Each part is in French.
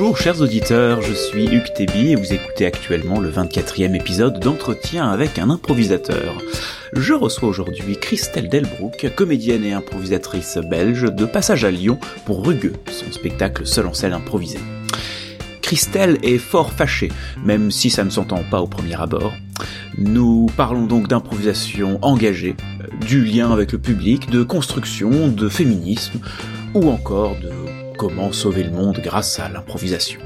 Bonjour chers auditeurs, je suis Hugues Tébi et vous écoutez actuellement le 24e épisode d'entretien avec un improvisateur. Je reçois aujourd'hui Christelle Delbrook, comédienne et improvisatrice belge de passage à Lyon pour Rugueux, son spectacle seul en scène improvisé. Christelle est fort fâchée, même si ça ne s'entend pas au premier abord. Nous parlons donc d'improvisation engagée, du lien avec le public, de construction, de féminisme, ou encore de comment sauver le monde grâce à l'improvisation.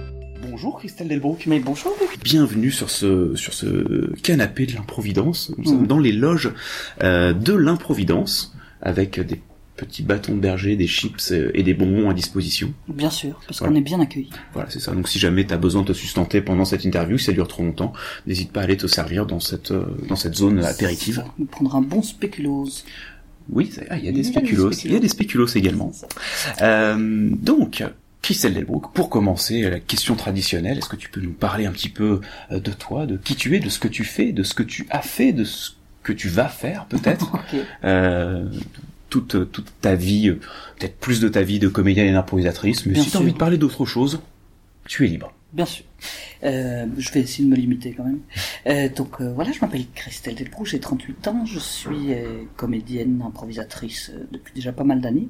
Bonjour Christelle Delbrook. Mais bonjour. Bienvenue sur ce sur ce canapé de l'improvidence. Nous sommes dans les loges euh, de l'improvidence avec des petits bâtons de berger, des chips et des bonbons à disposition. Bien sûr, parce qu'on est bien accueillis. Voilà, c'est ça. Donc si jamais tu as besoin de te sustenter pendant cette interview, si ça dure trop longtemps, n'hésite pas à aller te servir dans cette euh, dans cette zone apéritive. On prendra un bon spéculoos. Oui, ah, il y a des spéculoos. Il y a des spéculoos également. Euh, donc, Christelle Delbrook, pour commencer, la question traditionnelle, est-ce que tu peux nous parler un petit peu euh, de toi, de qui tu es, de ce que tu fais, de ce que tu as fait, de ce que tu vas faire peut-être euh, toute, toute ta vie, euh, peut-être plus de ta vie de comédienne et d'improvisatrice, mais si tu as envie de parler d'autre chose, tu es libre. Bien sûr. Euh, je vais essayer de me limiter quand même. Euh, donc euh, voilà, je m'appelle Christelle Delbrou, j'ai 38 ans, je suis euh, comédienne, improvisatrice euh, depuis déjà pas mal d'années,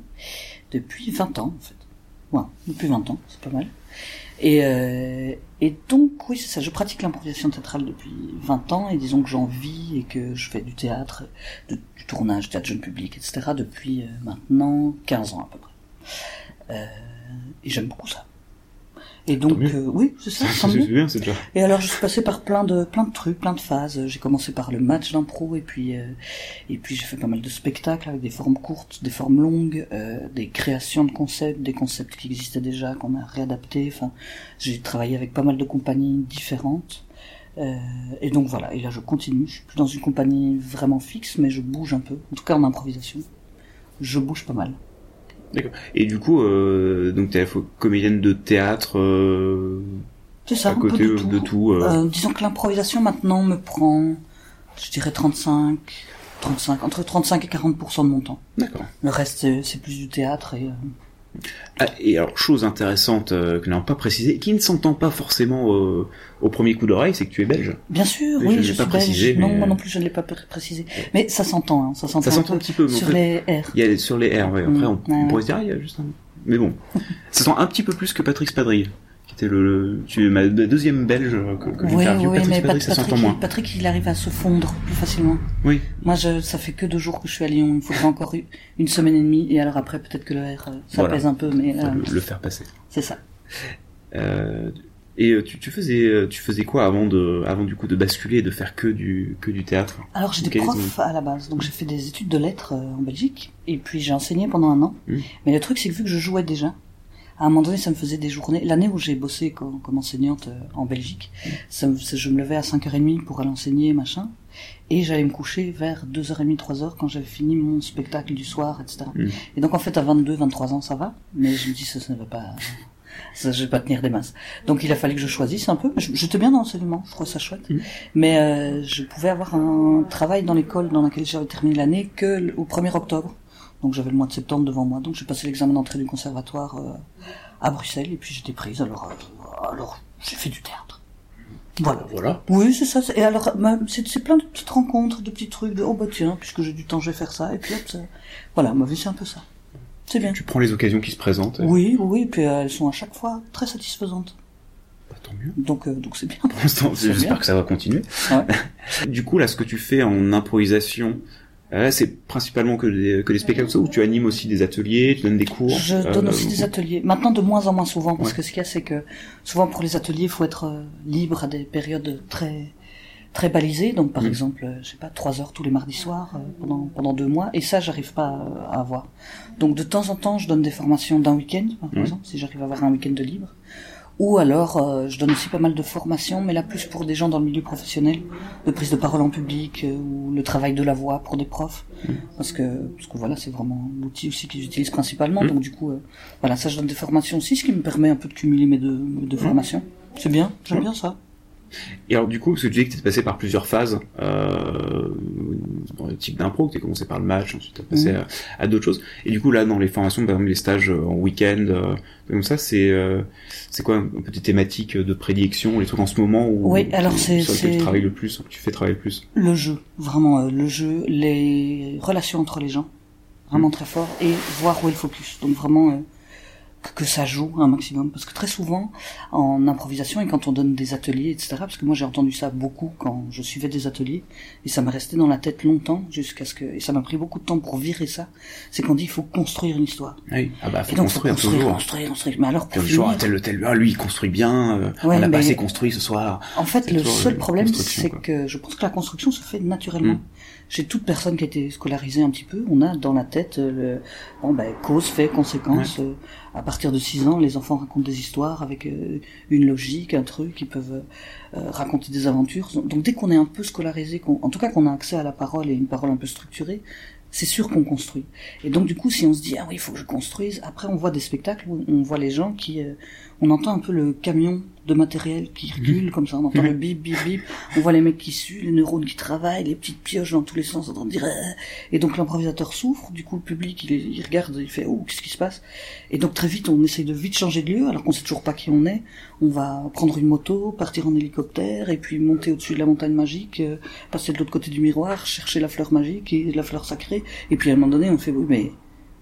depuis 20 ans en fait. Ouais, depuis 20 ans, c'est pas mal. Et, et donc oui, c'est ça, je pratique l'improvisation théâtrale depuis 20 ans et disons que j'en vis et que je fais du théâtre, du tournage, théâtre jeune public, etc. depuis maintenant 15 ans à peu près. et j'aime beaucoup ça. Et donc, euh, oui, c'est ça. c'est bien, c'est déjà. Et alors, je suis passé par plein de, plein de trucs, plein de phases. J'ai commencé par le match d'impro, et puis, euh, et puis j'ai fait pas mal de spectacles avec des formes courtes, des formes longues, euh, des créations de concepts, des concepts qui existaient déjà, qu'on a réadaptés. Enfin, j'ai travaillé avec pas mal de compagnies différentes. Euh, et donc voilà. Et là, je continue. Je suis plus dans une compagnie vraiment fixe, mais je bouge un peu. En tout cas, en improvisation, je bouge pas mal. D'accord. Et du coup, euh, donc t'es comédienne de théâtre. Euh, c'est ça, à côté de tout. De tout euh... disons que l'improvisation maintenant me prend, je dirais 35, 35, entre 35 et 40% de mon temps. D'accord. Le reste, c'est plus du théâtre et. Ah, et alors, chose intéressante euh, que nous n'avons pas précisé, qui ne s'entend pas forcément euh, au premier coup d'oreille, c'est que tu es belge. Bien sûr, oui, je, pas suis précisé. Non, moi non plus, je ne l'ai pas précisé. Mais ça s'entend, hein, ça s'entend. Ça s'entend un, petit peu. Sur les R. Il y a sur les R, ouais. Après, on, on pourrait se dire, il y a juste un... Mais bon, ça sent un petit peu plus que Patrick Spadrille. C'était le, tu es ma deuxième belge que, que oui, j'interviewe. Oui, Patrick, mais Patrick, ça s'entend moins. Patrick, il arrive à se fondre plus facilement. Oui. Moi, je, ça fait que deux jours que je suis à Lyon. Il faudra encore une semaine et demie. Et alors après, peut-être que le R, ça voilà. pèse un peu, mais là, le, le, faire passer. C'est ça. Euh, et tu, tu faisais, tu faisais quoi avant de, avant du coup de basculer et de faire que du, que du théâtre? Alors j'étais prof à la base, donc j'ai fait des études de lettres en Belgique, et puis j'ai enseigné pendant un an. Mmh. Mais le truc, c'est que vu que je jouais déjà, à un moment donné, ça me faisait des journées. L'année où j'ai bossé comme, comme, enseignante en Belgique, ça me, je me levais à 5h30 pour aller enseigner, machin. Et j'allais me coucher vers 2h30, 3h quand j'avais fini mon spectacle du soir, etc. Mmh. Et donc, en fait, à 22, 23 ans, ça va. Mais je me dis, ça, ça ne va pas, ça, je vais pas tenir des masses. Donc, il a fallu que je choisisse un peu. J'étais bien dans l'enseignement, je trouvais ça chouette. Mmh. Mais euh, je pouvais avoir un travail dans l'école dans laquelle j'avais terminé l'année que au 1er octobre. Donc j'avais le mois de septembre devant moi, donc j'ai passé l'examen d'entrée du conservatoire euh, à Bruxelles et puis j'étais prise. Alors, euh, alors j'ai fait du théâtre. Voilà. Voilà. Oui, c'est ça. Et alors, c'est plein de petites rencontres, de petits trucs. De, oh bah tiens, puisque j'ai du temps, je vais faire ça. Et puis hop, ça... voilà, ma vie c'est un peu ça. C'est bien. Tu prends les occasions qui se présentent. Et... Oui, oui, et puis euh, elles sont à chaque fois très satisfaisantes. Bah, tant mieux. Donc, euh, donc c'est bien. Pour l'instant, j'espère que ça va continuer. Ouais. du coup, là, ce que tu fais en improvisation, euh, c'est principalement que les, que les spectacles où tu animes aussi des ateliers, tu donnes des cours. Je donne euh, aussi des ateliers. Maintenant, de moins en moins souvent, parce Ouais. que ce qu'il y a, c'est que souvent pour les ateliers, il faut être euh, libre à des périodes très très balisées. Donc, par Mhm. exemple, euh, je sais pas, trois heures tous les mardis soirs pendant pendant deux mois. Et ça, j'arrive pas à avoir. Donc, de temps en temps, je donne des formations d'un week-end, par exemple, si j'arrive à avoir un week-end de libre. Ou alors, euh, je donne aussi pas mal de formations, mais là plus pour des gens dans le milieu professionnel, de prise de parole en public euh, ou le travail de la voix pour des profs, parce que parce que voilà, c'est vraiment l'outil aussi qu'ils utilisent principalement. Mhm. Donc du coup, euh, voilà, ça je donne des formations aussi, ce qui me permet un peu de cumuler mes deux, mes deux formations. C'est bien, j'aime bien ça. Et alors du coup, parce que tu dis que tu es passé par plusieurs phases, euh, dans le type d'impro, tu as commencé par le match, ensuite tu as passé à, à d'autres choses. Et du coup là dans les formations, par exemple les stages en week-end, comme ça, c'est c'est quoi un peu tes thématiques de prédilection, les trucs en ce moment où oui, alors c'est tu travailles le plus, tu fais travailler le plus Le jeu, vraiment le jeu, les relations entre les gens, vraiment très fort, et voir où est le focus. Donc vraiment que ça joue un maximum. Parce que très souvent en improvisation et quand on donne des ateliers etc parce que moi j'ai entendu ça beaucoup quand je suivais des ateliers et ça m'est resté dans la tête longtemps jusqu'à ce que et ça m'a pris beaucoup de temps pour virer ça c'est qu'on dit il faut construire une histoire. Oui. Ah bah faut et donc, construire, faut construire, toujours. construire construire. Mais alors pour finir, tel tel ah, lui il construit bien euh, Ouais, on mais- pas assez construit ce soir. En fait, le seul problème, c'est que je pense que la construction se fait naturellement. Mm. Chez toute personne qui a été scolarisée un petit peu, on a dans la tête euh, le bon, ben, cause, fait, conséquence. euh, à partir de 6 ans, les enfants racontent des histoires avec euh, une logique, un truc, ils peuvent euh, raconter des aventures. Donc dès qu'on est un peu scolarisé, en tout cas qu'on a accès à la parole et une parole un peu structurée, c'est sûr qu'on construit. Et donc du coup, si on se dit ah oui, il faut que je construise, après on voit des spectacles où on voit les gens qui, euh, on entend un peu le camion de matériel qui recule comme ça, on entend Mhm. le bip bip bip, on voit les mecs qui suent, les neurones qui travaillent, les petites pioches dans tous les sens, on entend dire euh, et donc l'improvisateur souffre, du coup le public il, il regarde, il fait oh qu'est-ce qui se passe? Et donc très vite on essaye de vite changer de lieu alors qu'on sait toujours pas qui on est, on va prendre une moto, partir en hélicoptère et puis monter au-dessus de la montagne magique, euh, passer de l'autre côté du miroir, chercher la fleur magique et la fleur sacrée et puis à un moment donné on fait oui mais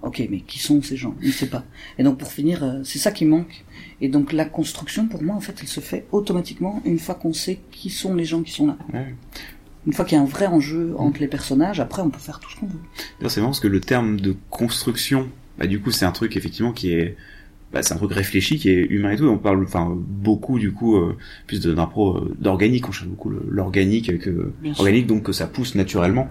ok mais qui sont ces gens, on ne sait pas et donc pour finir euh, c'est ça qui manque et donc la construction pour moi en fait elle se fait automatiquement une fois qu'on sait qui sont les gens qui sont là. Ouais. Une fois qu'il y a un vrai enjeu entre les personnages, après on peut faire tout ce qu'on veut. C'est marrant parce que le terme de construction, bah, du coup, c'est un truc effectivement qui est, bah, c'est un truc réfléchi, qui est humain et tout. Et on parle, enfin, beaucoup du coup, euh, plus de- d'impro, euh, d'organique. On cherche beaucoup l'organique, que organique, donc que ça pousse naturellement.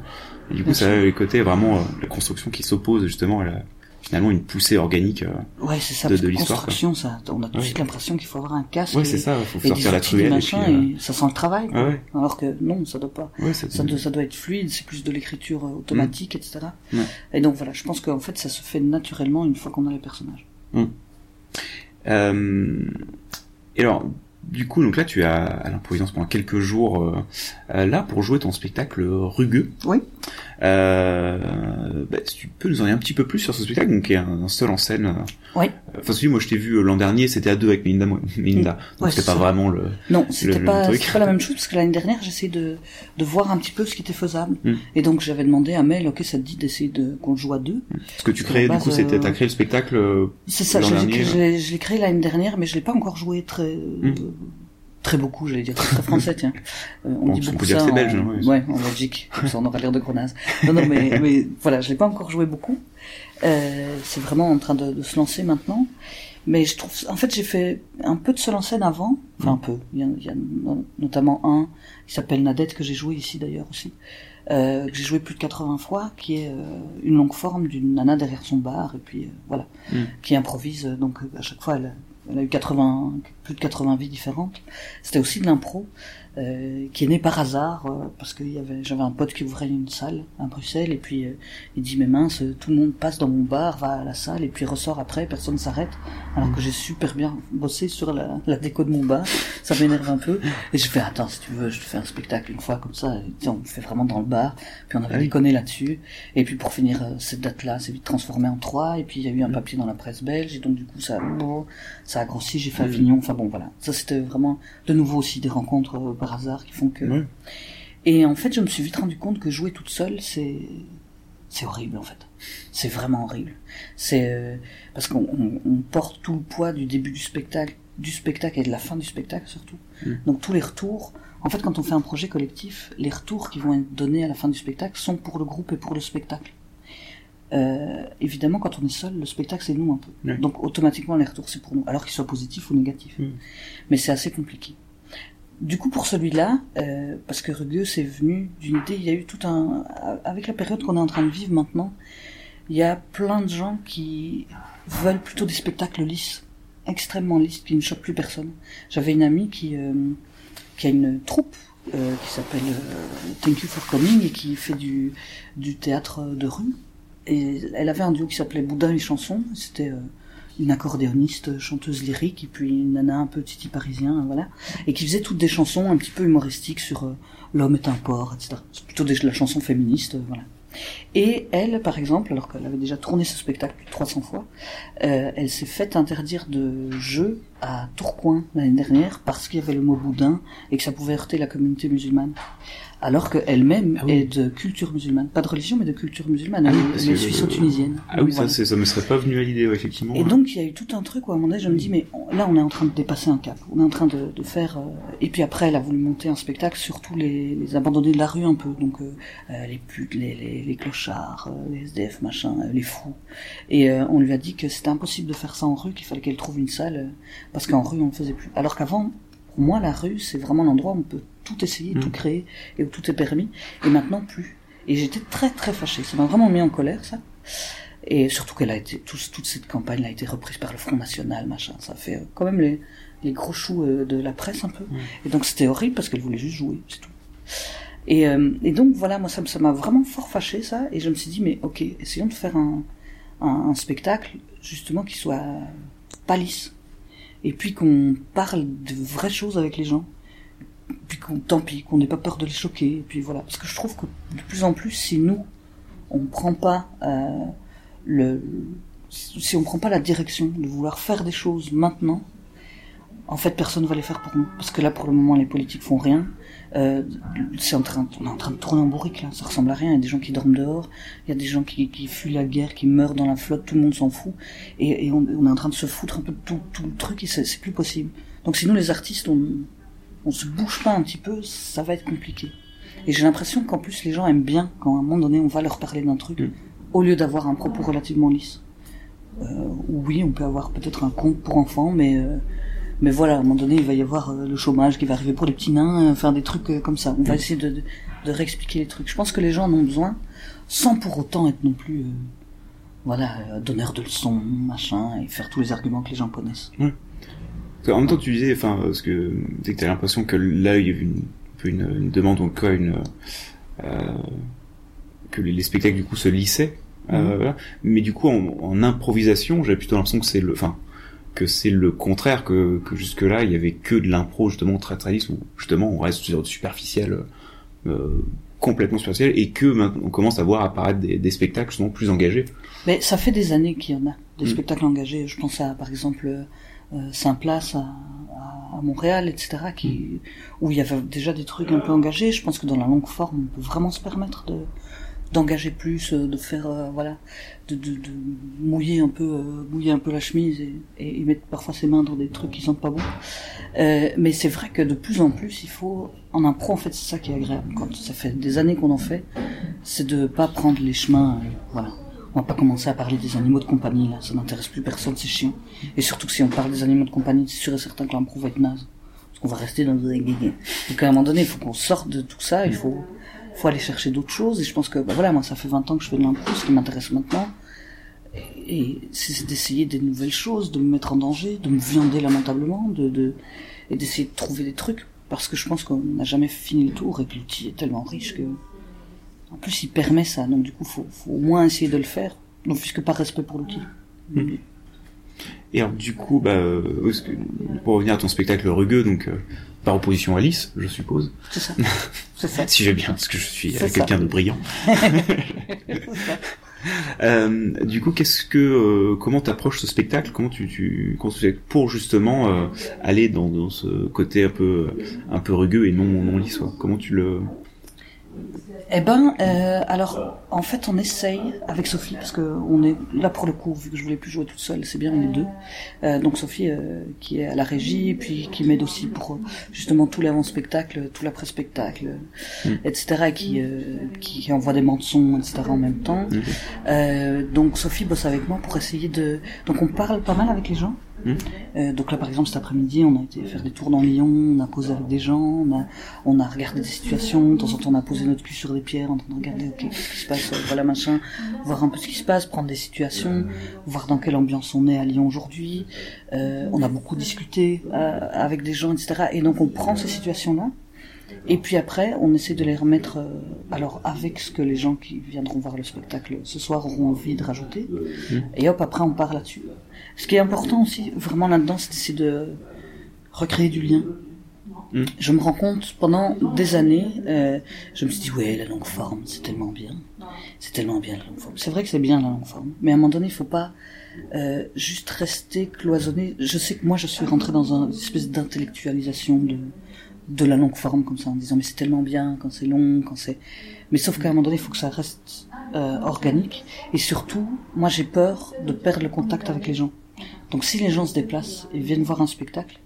Et du coup, Bien ça a le côté vraiment euh, la construction qui s'oppose justement à la, finalement une poussée organique. euh. Ouais, c'est ça. De- de l'histoire, construction, ça, on a tout de suite l'impression qu'il faut avoir un casque. Ouais, c'est ça. Faut et sortir la truelle et puis. euh, et ça sent le travail. quoi. Ouais. Alors que non, ça doit pas. Ouais, ça, Ça doit, ça doit être fluide, c'est plus de l'écriture euh, automatique, etc. Ouais. Et donc voilà, je pense qu'en fait, ça se fait naturellement une fois qu'on a les personnages. Euh, et alors, du coup, donc là, tu es à, l'improvisance pendant quelques jours euh, euh, là pour jouer ton spectacle rugueux. Oui. Euh, bah, si tu peux nous en dire un petit peu plus sur ce spectacle, donc qui est un, un seul en scène. euh, Oui. Enfin, celui moi je t'ai vu euh, l'an dernier, c'était à deux avec Melinda, Melinda. donc Ouais, c'était pas vraiment le. Non, c'était pas, la même chose parce que l'année dernière, j'essayais de, de voir un petit peu ce qui était faisable. Mm. Et donc j'avais demandé à Mel, ok, ça te dit d'essayer de qu'on joue à deux? Ce que tu créais, du coup, c'était euh, t'as créé le spectacle. C'est ça, je l'ai créé l'année dernière, mais je l'ai pas encore joué très Mm. Très beaucoup, j'allais dire très français, tiens. Euh, on Bon, dit beaucoup ça en, belge, hein, ouais. ouais, en Belgique, comme ça on aura l'air de grenasse. Non, non, mais, mais voilà, je l'ai pas encore joué beaucoup. Euh, c'est vraiment en train de, de se lancer maintenant. Mais je trouve, en fait, j'ai fait un peu de seul en scène avant, enfin un peu. Il y a, il y a no- notamment un qui s'appelle Nadette que j'ai joué ici d'ailleurs aussi, euh, que j'ai joué plus de 80 fois, qui est euh, une longue forme d'une nana derrière son bar et puis voilà, Mm. qui improvise. Donc à chaque fois, elle, elle a eu 80, plus de 80 vies différentes. C'était aussi de l'impro. Euh, qui est né par hasard euh, parce que j'avais un pote qui ouvrait une salle à Bruxelles et puis euh, il dit mais mince tout le monde passe dans mon bar va à la salle et puis ressort après personne s'arrête. Alors que j'ai super bien bossé sur la, la déco de mon bar ça m'énerve un peu. Et je fais attends si tu veux je te fais un spectacle une fois comme ça et, on le fait vraiment dans le bar. Puis on avait oui. déconné là-dessus. Et puis pour finir euh, cette date là c'est vite transformé en trois et puis il y a eu un papier dans la presse belge et donc du coup ça bon, ça a grossi j'ai fait Mm. Avignon enfin bon voilà. Ça c'était vraiment de nouveau aussi des rencontres euh, par hasard qui font que Ouais. et en fait je me suis vite rendu compte que jouer toute seule c'est c'est horrible en fait c'est vraiment horrible c'est euh, parce qu'on on, on porte tout le poids du début du spectacle du spectacle et de la fin du spectacle surtout Mm. donc tous les retours en fait quand on fait un projet collectif les retours qui vont être donnés à la fin du spectacle sont pour le groupe et pour le spectacle euh, évidemment, quand on est seul, le spectacle c'est nous un peu. Donc automatiquement les retours c'est pour nous, alors qu'ils soient positifs ou négatifs. Mm. Mais c'est assez compliqué. Du coup, pour celui-là, euh, parce que Rugueux c'est venu d'une idée, il y a eu tout un, avec la période qu'on est en train de vivre maintenant, il y a plein de gens qui veulent plutôt des spectacles lisses, extrêmement lisses, qui ne choquent plus personne. J'avais une amie qui, euh, qui a une troupe euh, qui s'appelle euh, Thank You for Coming et qui fait du, du théâtre de rue. Et elle avait un duo qui s'appelait Boudin et chansons. C'était euh, une accordéoniste, chanteuse lyrique, et puis une nana un peu titi parisien, voilà, et qui faisait toutes des chansons un petit peu humoristiques sur euh, l'homme est un porc, etc. C'est plutôt des, la chanson féministe, euh, voilà. Et elle, par exemple, alors qu'elle avait déjà tourné ce spectacle plus de 300 fois, euh, elle s'est faite interdire de jeu à Tourcoing l'année dernière parce qu'il y avait le mot boudin et que ça pouvait heurter la communauté musulmane alors qu'elle-même Ah oui. est de culture musulmane, pas de religion mais de culture musulmane, Ah oui, elle, est suisseau-tunisienne. Ah oui, Voilà. ça, ça me serait pas venu à l'idée, ouais, effectivement. Et donc il y a eu tout un truc où à un moment donné je me dis mais on- là on est en train de dépasser un cap, on est en train de, de faire euh, et puis après elle a voulu monter un spectacle sur tous les, les abandonnés de la rue un peu donc euh, euh, les putes, les, les, les clochards, les SDF machin, les fous et euh, on lui a dit que c'était impossible de faire ça en rue, qu'il fallait qu'elle trouve une salle parce qu'en rue on ne faisait plus. Alors qu'avant pour moi la rue c'est vraiment l'endroit où on peut tout essayer, tout Mhm. créer et où tout est permis et maintenant plus. Et j'étais très très fâchée, ça m'a vraiment mis en colère ça. Et surtout qu'elle a été, tout- toute cette campagne a été reprise par le Front National, machin. Ça fait euh, quand même les, les gros choux euh, de la presse un peu. Et donc c'était horrible parce qu'elle voulait juste jouer, c'est tout. Et, euh, et donc voilà, moi ça m'a vraiment fort fâché ça. Et je me suis dit, mais ok, essayons de faire un, un, un spectacle justement qui soit pas lisse. Et puis qu'on parle de vraies choses avec les gens. Puis qu'on, tant pis, qu'on n'ait pas peur de les choquer. Puis voilà. Parce que je trouve que de plus en plus, si nous, on prend pas euh, le, si on prend pas la direction de vouloir faire des choses maintenant, en fait, personne va les faire pour nous. Parce que là, pour le moment, les politiques font rien. Euh, c'est en train, on est en train de tourner en bourrique, là. Ça ressemble à rien. Il y a des gens qui dorment dehors. Il y a des gens qui, fuient la guerre, qui meurent dans la flotte. Tout le monde s'en fout. Et, on, est en train de se foutre un peu de tout, le truc et c'est plus possible. Donc, si nous, les artistes, on, on se bouge pas un petit peu, ça va être compliqué. Et j'ai l'impression qu'en plus, les gens aiment bien quand à un moment donné, on va leur parler d'un truc, Mm. au lieu d'avoir un propos relativement lisse. Euh, oui, on peut avoir peut-être un conte pour enfants, mais euh, mais voilà, à un moment donné, il va y avoir euh, le chômage qui va arriver pour les petits nains, euh, faire des trucs euh, comme ça. On va essayer de, de, de réexpliquer les trucs. Je pense que les gens en ont besoin, sans pour autant être non plus, euh, voilà, donneur de leçons, machin, et faire tous les arguments que les gens connaissent. Parce qu'en même temps, tu disais, enfin, parce que c'est que t'as l'impression que là, il y avait une, une, une demande, ou quoi, une, euh, que les, les spectacles du coup se lissaient. Euh, Mhm. voilà. Mais du coup, en, en improvisation, j'avais plutôt l'impression que c'est le, enfin, que c'est le contraire, que, que jusque là, il y avait que de l'impro justement très très lisse, où justement on reste sur du superficiel, euh, complètement superficiel, et que maintenant on commence à voir apparaître des, des spectacles justement plus engagés. Mais ça fait des années qu'il y en a, des Mm. spectacles engagés. Je pense à, par exemple, euh, Saint-Place à, à, Montréal, etc., qui, où il y avait déjà des trucs un peu engagés. Je pense que dans la longue forme, on peut vraiment se permettre de d'engager plus, euh, de faire, euh, voilà, de, de, de mouiller un peu, euh, mouiller un peu la chemise et, et, et mettre parfois ses mains dans des trucs qui sentent pas bon. Euh, mais c'est vrai que de plus en plus, il faut, en impro, en fait, c'est ça qui est agréable. Quand ça fait des années qu'on en fait, c'est de pas prendre les chemins, euh, voilà. On va pas commencer à parler des animaux de compagnie, là. Ça n'intéresse plus personne, c'est chiant. Et surtout que si on parle des animaux de compagnie, c'est sûr et certain que l'impro va être naze. Parce qu'on va rester dans des guégués. Donc à un moment donné, il faut qu'on sorte de tout ça, il faut, faut aller chercher d'autres choses. Et je pense que, bah voilà, moi, ça fait 20 ans que je fais de l'impro, ce qui m'intéresse maintenant. Et c'est d'essayer des nouvelles choses, de me mettre en danger, de me viander lamentablement, de, de, et d'essayer de trouver des trucs. Parce que je pense qu'on n'a jamais fini le tour et que l'outil est tellement riche que, en plus, il permet ça. Donc, du coup, faut, faut au moins essayer de le faire. Donc, puisque par respect pour l'outil. Et alors du coup, bah, euh, que- pour revenir à ton spectacle rugueux, donc euh, par opposition à Alice, je suppose, C'est ça. Ça. si j'ai bien, parce que je suis euh, quelqu'un de brillant. Ça. Euh, du coup, qu'est-ce que, euh, comment t'approches ce spectacle? Comment tu, tu, pour justement euh, aller dans, dans ce côté un peu, un peu rugueux et non, non lisse Comment tu le Eh ben, euh, alors, en fait, on essaye avec Sophie, parce que on est là pour le coup, vu que je voulais plus jouer toute seule, c'est bien, on est deux. Euh, donc Sophie, euh, qui est à la régie, puis qui m'aide aussi pour euh, justement tout l'avant-spectacle, tout l'après-spectacle, Mm. etc., et qui, euh, qui, qui envoie des bandes son, etc., en même temps. Ok. Euh, donc Sophie bosse avec moi pour essayer de... Donc on parle pas mal avec les gens. Mm. Euh, donc là, par exemple, cet après-midi, on a été faire des tours dans Lyon, on a posé avec des gens, on a, on a regardé des situations, de temps en temps, on a posé notre cul sur des pierres en train de regarder, ok, qu'est-ce qui se passe, euh, voilà, machin, voir un peu ce qui se passe, prendre des situations, voir dans quelle ambiance on est à Lyon aujourd'hui. Euh, on a beaucoup discuté euh, avec des gens, etc. Et donc on prend ces situations-là, Et puis après, on essaie de les remettre, euh, alors avec ce que les gens qui viendront voir le spectacle ce soir auront envie de rajouter. Et hop, après on part là-dessus. Ce qui est important aussi, vraiment là-dedans, c'est d'essayer de recréer du lien. Mm. Je me rends compte, pendant des années, euh, je me suis dit, ouais, la longue forme, c'est tellement bien. C'est tellement bien la longue forme. C'est vrai que c'est bien la longue forme. Mais à un moment donné, il faut pas euh, juste rester cloisonné. Je sais que moi, je suis rentré dans une espèce d'intellectualisation de, de la longue forme, comme ça, en disant, mais c'est tellement bien quand c'est long, quand c'est... Mais sauf qu'à un moment donné, il faut que ça reste euh, organique. Et surtout, moi, j'ai peur de perdre le contact avec les gens. Donc si les gens se déplacent et viennent voir un spectacle,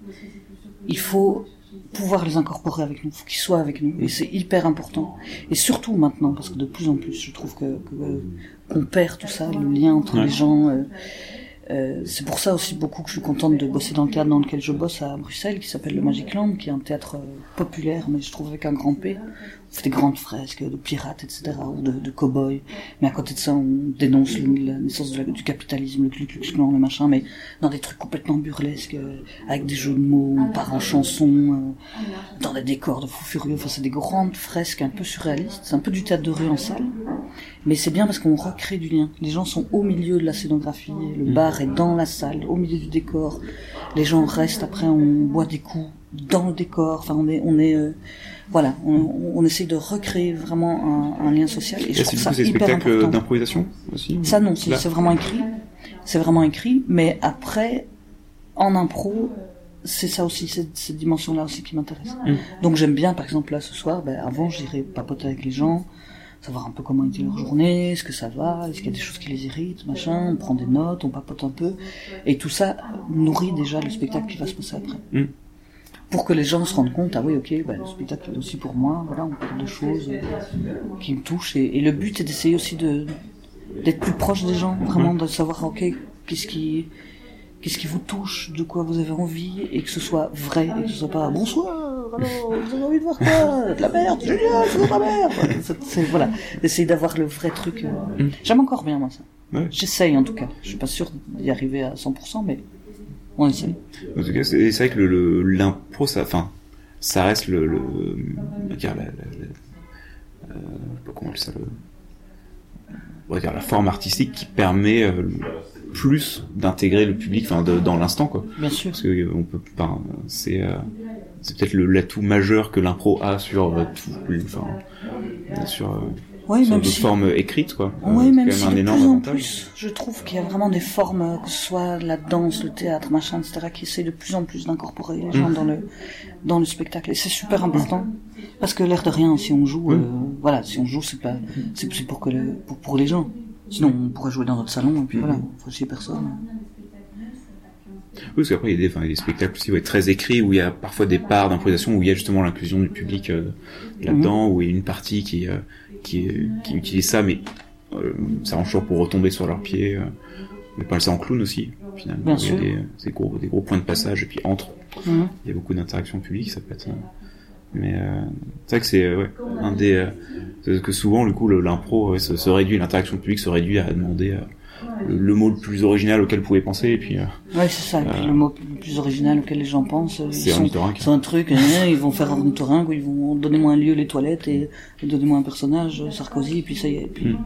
il faut pouvoir les incorporer avec nous, faut qu'ils soient avec nous, et c'est hyper important. Et surtout maintenant, parce que de plus en plus, je trouve que qu'on perd tout ça, le lien entre Ouais. les gens. euh, euh, c'est pour ça aussi beaucoup que je suis contente de bosser dans le cadre dans lequel je bosse à Bruxelles, qui s'appelle le Magic Land, qui est un théâtre euh, populaire, mais je trouve avec un grand P. On fait des grandes fresques de pirates, etc., ou de, de cow-boys. Mais à côté de ça, on dénonce le- la naissance de la- du capitalisme, le Ku Klux Klan, le machin, mais dans des trucs complètement burlesques, euh, avec des jeux de mots, on part en chanson, euh, dans des décors de fous furieux. Enfin, c'est des grandes fresques un peu surréalistes. C'est un peu du théâtre de rue en salle. Mais c'est bien parce qu'on recrée du lien. Les gens sont au milieu de la scénographie, le bar est dans la salle, au milieu du décor. Les gens restent après, on boit des coups dans le décor. Enfin, on est, on est, euh, voilà, on, on essaie de recréer vraiment un, un lien social. Et je Et trouve c'est du ça hyper spectacle important. d'improvisation aussi Ça non, c'est vraiment écrit. C'est vraiment écrit, mais après, en impro, c'est ça aussi, cette, cette dimension-là aussi qui m'intéresse. Mm. Donc j'aime bien, par exemple, là ce soir, ben, avant j'irais papoter avec les gens, savoir un peu comment était leur journée, est-ce que ça va, est-ce qu'il y a des choses qui les irritent, machin, on prend des notes, on papote un peu, et tout ça nourrit déjà le spectacle qui va se passer après. Mm. Pour que les gens se rendent compte, ah oui, ok, ben, le spectacle est aussi pour moi, voilà, on parle de choses euh, qui me touchent, et, et le but est d'essayer aussi de d'être plus proche des gens, vraiment de savoir, ok, qu'est-ce qui, qu'est-ce qui vous touche, de quoi vous avez envie, et que ce soit vrai, et que ce soit pas bonsoir, alors, vous avez envie de voir quoi De la merde, génial, c'est de la merde Voilà, c'est- c'est- Voilà, d'essayer d'avoir le vrai truc. euh. Mm. J'aime encore bien, moi, ça. Ouais. J'essaye, en tout cas. Je suis pas sûr d'y arriver à 100%, mais on essaye. En tout cas, c'est vrai que le- l'impro, ça, enfin, ça reste le, le on va dire la, la- la- euh, comment on ça, le, on va dire la forme artistique qui permet euh, plus d'intégrer le public, enfin, dans l'instant, quoi. Bien sûr. Parce que euh, on peut, enfin, c'est, euh, c'est peut-être l'atout majeur que l'impro a sur euh, tout, enfin, sur, Oui, sur même d'autres si... formes écrites, quoi. Oui, même si de énorme plus en plus, je trouve qu'il y a vraiment des formes, euh, que ce soit la danse, le théâtre, machin, etc., qui essayent de plus en plus d'incorporer les gens Mm. dans le dans le spectacle. Et c'est super important parce que l'air de rien, si on joue, Mm. euh, voilà, si on joue, c'est pas, c'est pour que le, pour, pour les gens. Sinon, on pourrait jouer dans notre salon et puis Mm. voilà, faut chier personne. Oui, parce qu'après, il y a des, enfin, des spectacles aussi ouais, très écrits où il y a parfois des parts d'improvisation où il y a justement l'inclusion du public euh, là-dedans, où il y a une partie qui, euh, qui, qui utilise ça, mais euh, ça arrange toujours pour retomber sur leurs pieds. Euh, mais pas ça en clown aussi, finalement. Il y a des, des, gros, des gros points de passage, et puis entre, Mhm. il y a beaucoup d'interactions publiques, ça peut être... mais euh, c'est vrai que c'est ouais, un des... Euh, que souvent, du coup, le- l'impro ouais, se, se réduit, l'interaction publique se réduit à demander euh, le, le mot le plus original auquel vous pouvez penser, et puis euh, Ouais, c'est ça. Et puis Euh, le mot le plus original auquel les gens pensent, euh, c'est sont, c'est un truc, hein, ils vont faire un ornithorynque, ou ils vont donner-moi un lieu, les toilettes, et, et donnez-moi un personnage, Sarkozy, et puis ça y est. Et puis, Mm.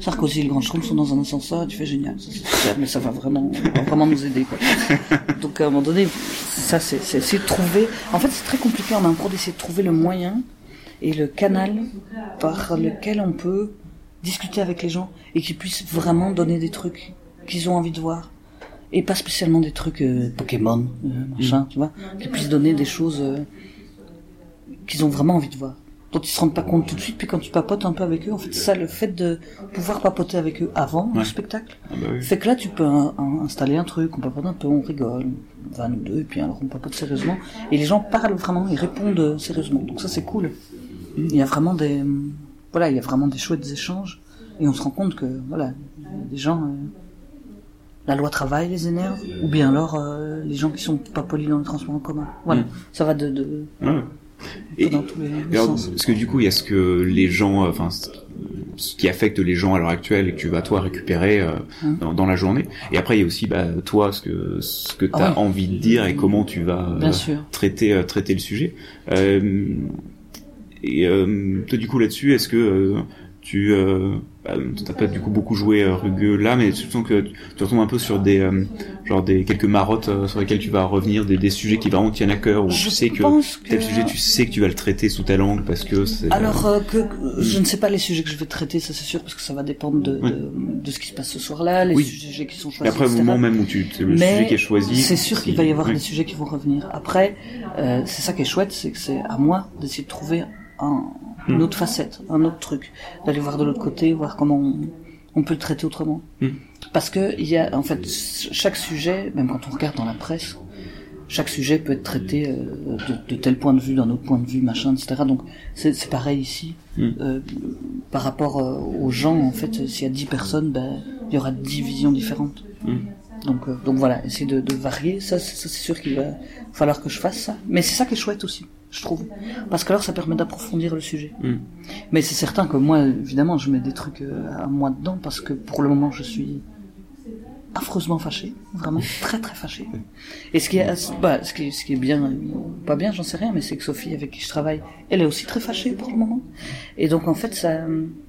Sarkozy et le grand Schtroumpf sont dans un ascenseur, tu fais génial, ça, c'est super, mais ça va vraiment, va vraiment nous aider, quoi. Donc, à un moment donné, ça, c'est, c'est de trouver, en fait, c'est très compliqué en impro d'essayer de trouver le moyen et le canal par lequel on peut discuter avec les gens et qu'ils puissent vraiment donner des trucs qu'ils ont envie de voir et pas spécialement des trucs euh, Pokémon, euh, machin, tu vois, qui puissent donner des choses euh, qu'ils ont vraiment envie de voir, dont ils se rendent pas compte tout de suite. Puis quand tu papotes un peu avec eux, en fait, ça, le fait de pouvoir papoter avec eux avant le spectacle, Ah bah oui. fait que là, tu peux un- un- installer un truc, on papote un peu, on rigole, on va nous deux, et puis alors on papote sérieusement, et les gens parlent vraiment, ils répondent sérieusement. Donc ça, c'est cool. Il y a vraiment des, voilà, il y a vraiment des chouettes échanges, et on se rend compte que, voilà, des gens, euh, la loi travail les énerve, ou bien alors euh, les gens qui sont pas polis dans le transport en commun. Voilà, Mm. ça va de, de, Ouais. Et, dans tous les, les et alors, sens. parce que du coup, il y a ce que les gens, euh, enfin, ce qui affecte les gens à l'heure actuelle et que tu vas toi récupérer euh, Hum. dans, dans la journée. Et après, il y a aussi bah, toi ce que ce que tu as Ah ouais. envie de dire et comment tu vas traiter traiter le sujet. Euh, et euh, toi, du coup, là-dessus, est-ce que euh, tu euh, bah, t'as pas du coup beaucoup joué euh, rugueux là, mais tu sens que tu retombes un peu sur des euh, genre des quelques marottes sur lesquelles tu vas revenir, des, des sujets qui vraiment tiennent à cœur, Je tu sais que tel sujet, tu sais que tu vas le traiter sous ta langue parce que c'est. Alors euh, que que- je ne sais pas les sujets que je vais traiter, ça c'est sûr, parce que ça va dépendre de, Ouais. de, de ce qui se passe ce soir-là, les Oui. sujets qui sont Et choisis. après, au moment même où tu le Mais sujet qui est choisi, C'est sûr qu'il va y avoir des sujets qui vont revenir. Après, euh, c'est ça qui est chouette, c'est que c'est à moi d'essayer de trouver un, Hmm. une autre facette, un autre truc, d'aller voir de l'autre côté, voir comment on, on peut le traiter autrement. Hmm. Parce que il y a, en fait, chaque sujet, même quand on regarde dans la presse, chaque sujet peut être traité euh, de, de tel point de vue, d'un autre point de vue, machin, etc. Donc c'est pareil ici. Hmm. Euh, par rapport euh, aux gens, en fait, s'il y a 10 personnes, ben, il y aura 10 visions différentes. Donc, donc voilà, essayer de, de varier, ça c'est sûr qu'il va falloir que je fasse ça. Mais c'est ça qui est chouette aussi, je trouve. Parce que alors ça permet d'approfondir le sujet. Hmm. Mais c'est certain que moi, évidemment, je mets des trucs euh, à moi dedans parce que pour le moment, je suis affreusement fâché, vraiment très très fâché. Et ce qui est, bah, ce qui est, ce qui est bien, pas bien, j'en sais rien, mais c'est que Sophie, avec qui je travaille, elle est aussi très fâchée pour le moment. Et donc en fait, ça,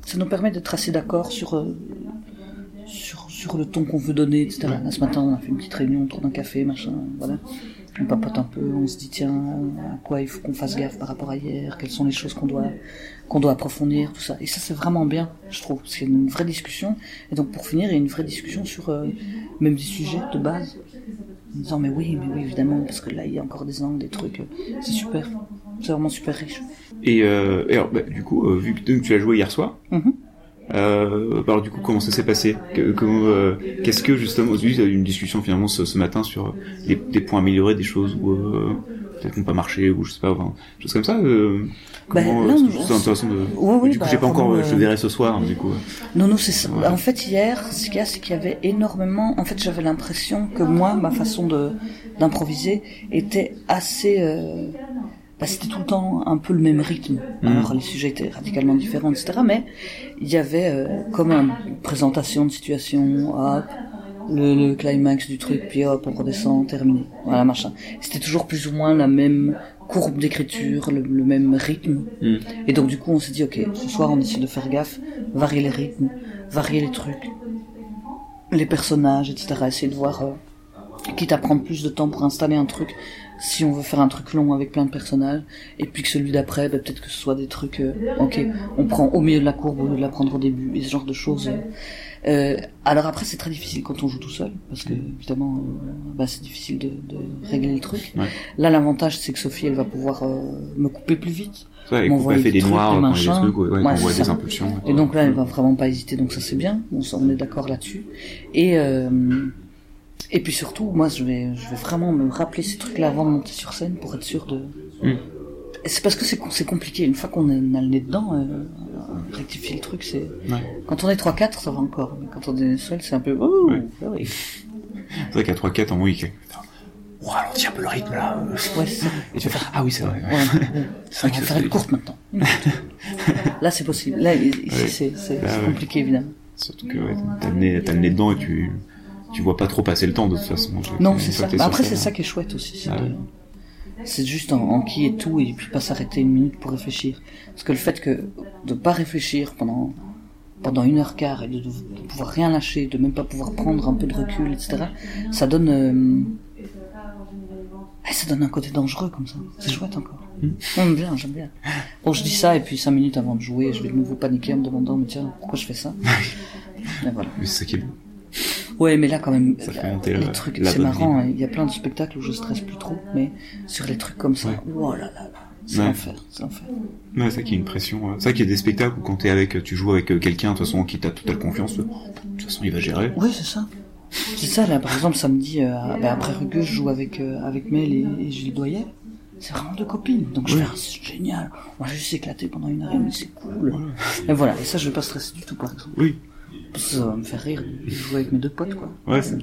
ça nous permet d'être assez d'accord sur, euh, sur, sur le ton qu'on veut donner, etc. Là, ce matin, on a fait une petite réunion autour d'un café, machin, voilà. On papote un peu, on se dit tiens, à quoi il faut qu'on fasse gaffe par rapport à hier, quelles sont les choses qu'on doit qu'on doit approfondir, tout ça. Et ça c'est vraiment bien, je trouve. C'est une vraie discussion. Et donc pour finir, il y a une vraie discussion sur euh, même des sujets de base. En disant mais oui, mais oui évidemment, parce que là il y a encore des angles, des trucs. C'est super. C'est vraiment super riche. Et, euh, et alors, bah, du coup, euh, vu que tu as joué hier soir, Mhm. Euh, alors du coup, comment ça s'est passé euh, Qu'est-ce que justement, aujourd'hui, il y a eu une discussion finalement ce, ce matin sur des, des points améliorés, des choses où euh, peut-être n'ont pas marché ou je sais pas, enfin, choses comme ça. Euh, Bah, comment, là, euh, on- c'est intéressant de. Ouais, ouais, du coup, bah, j'ai pas encore, je euh, verrai ce soir, hein, du coup. Non, non, c'est ça. Ouais. En fait, hier, ce qu'il y a, c'est qu'il y avait énormément. En fait, j'avais l'impression que moi, ma façon de d'improviser était assez. Bah, c'était tout le temps un peu le même rythme. Mhm. Alors, les sujets étaient radicalement différents, etc. Mais il y avait euh, comme une présentation de situation, hop, le, le climax du truc, puis hop, on redescend, terminé. Voilà, machin. C'était toujours plus ou moins la même courbe d'écriture, le, le même rythme. Mm. Et donc, du coup, on s'est dit, ok, ce soir, on essaie de faire gaffe, varier les rythmes, varier les trucs, les personnages, etc. Essayer de voir, euh, quitte à prendre plus de temps pour installer un truc, si on veut faire un truc long avec plein de personnages, et puis que celui d'après, bah, peut-être que ce soit des trucs, euh, ok, on prend au milieu de la courbe au lieu de la prendre au début, et ce genre de choses. euh. Euh, alors après, c'est très difficile quand on joue tout seul, parce que évidemment, euh, bah, c'est difficile de, de régler le truc. Ouais. Là, l'avantage, c'est que Sophie, elle va pouvoir euh, me couper plus vite. Et on voit fait des trucs, noirs des trucs, ouais, ouais, Ouais, qu'on voit des impulsions. Et donc là, elle va vraiment pas hésiter, donc ça c'est bien. On, s'en- on est d'accord là-dessus. Et euh, et puis surtout, moi, je vais je vais vraiment me rappeler ces trucs-là avant de monter sur scène pour être sûr de. Mm. Et C'est parce que c'est compliqué. Une fois qu'on a le nez dedans, euh, rectifier le truc, c'est. Ouais. Quand on est 3-4, ça va encore. Mais quand on est seul, c'est un peu. Oh, Ouais. ah oui. C'est vrai qu'à 3-4 en week on ralentit un peu le rythme là. Ouais. Et tu fais, ah oui, c'est vrai. ouais. C'est On vrai va que faire une courte maintenant. Là, c'est possible. Là, ici, c'est compliqué, évidemment. Surtout que t'as le nez dedans et tu, tu vois pas trop passer le temps de toute façon. Non, c'est ça. Bah, après, c'est ça qui est chouette aussi. C'est Ah ouais. juste en, en qui et tout, et puis pas s'arrêter une minute pour réfléchir. Parce que le fait que de pas réfléchir pendant pendant une heure quart et de, de pouvoir rien lâcher, de même pas pouvoir prendre un peu de recul, etc., ça donne euh, ah, ça donne un côté dangereux comme ça. C'est chouette encore. Mm. J'aime bien, j'aime bien. Bon, je dis ça et puis cinq minutes avant de jouer, je vais de nouveau paniquer en me demandant mais tiens pourquoi je fais ça? Et voilà. Mais c'est ça qui est bon. Ouais, mais là quand même, les trucs, c'est marrant. Il y a plein de spectacles où je stresse plus trop, mais sur les trucs comme ça, Ouais. oh là là là, c'est Ouais. l'enfer, c'est l'enfer. Ouais, c'est ça qui est une pression. C'est ça qu'il y a des spectacles où quand t'es avec, tu joues avec euh, quelqu'un, de toute façon, qui t'a totale confiance, euh, de toute façon, il va gérer. Oui, c'est ça. C'est ça, là, par exemple, samedi, euh, ben, après Rugueux, je joue avec, euh, avec Mel et, et Gilles Doyer. C'est vraiment deux copines. Donc je fais, ah, c'est génial. On va juste s'éclater pendant une heure, mais c'est cool. Et voilà, et ça, je vais pas stresser du tout, par exemple. Oui. Ça va me faire rire de jouer avec mes deux potes, quoi. Ouais, c'est-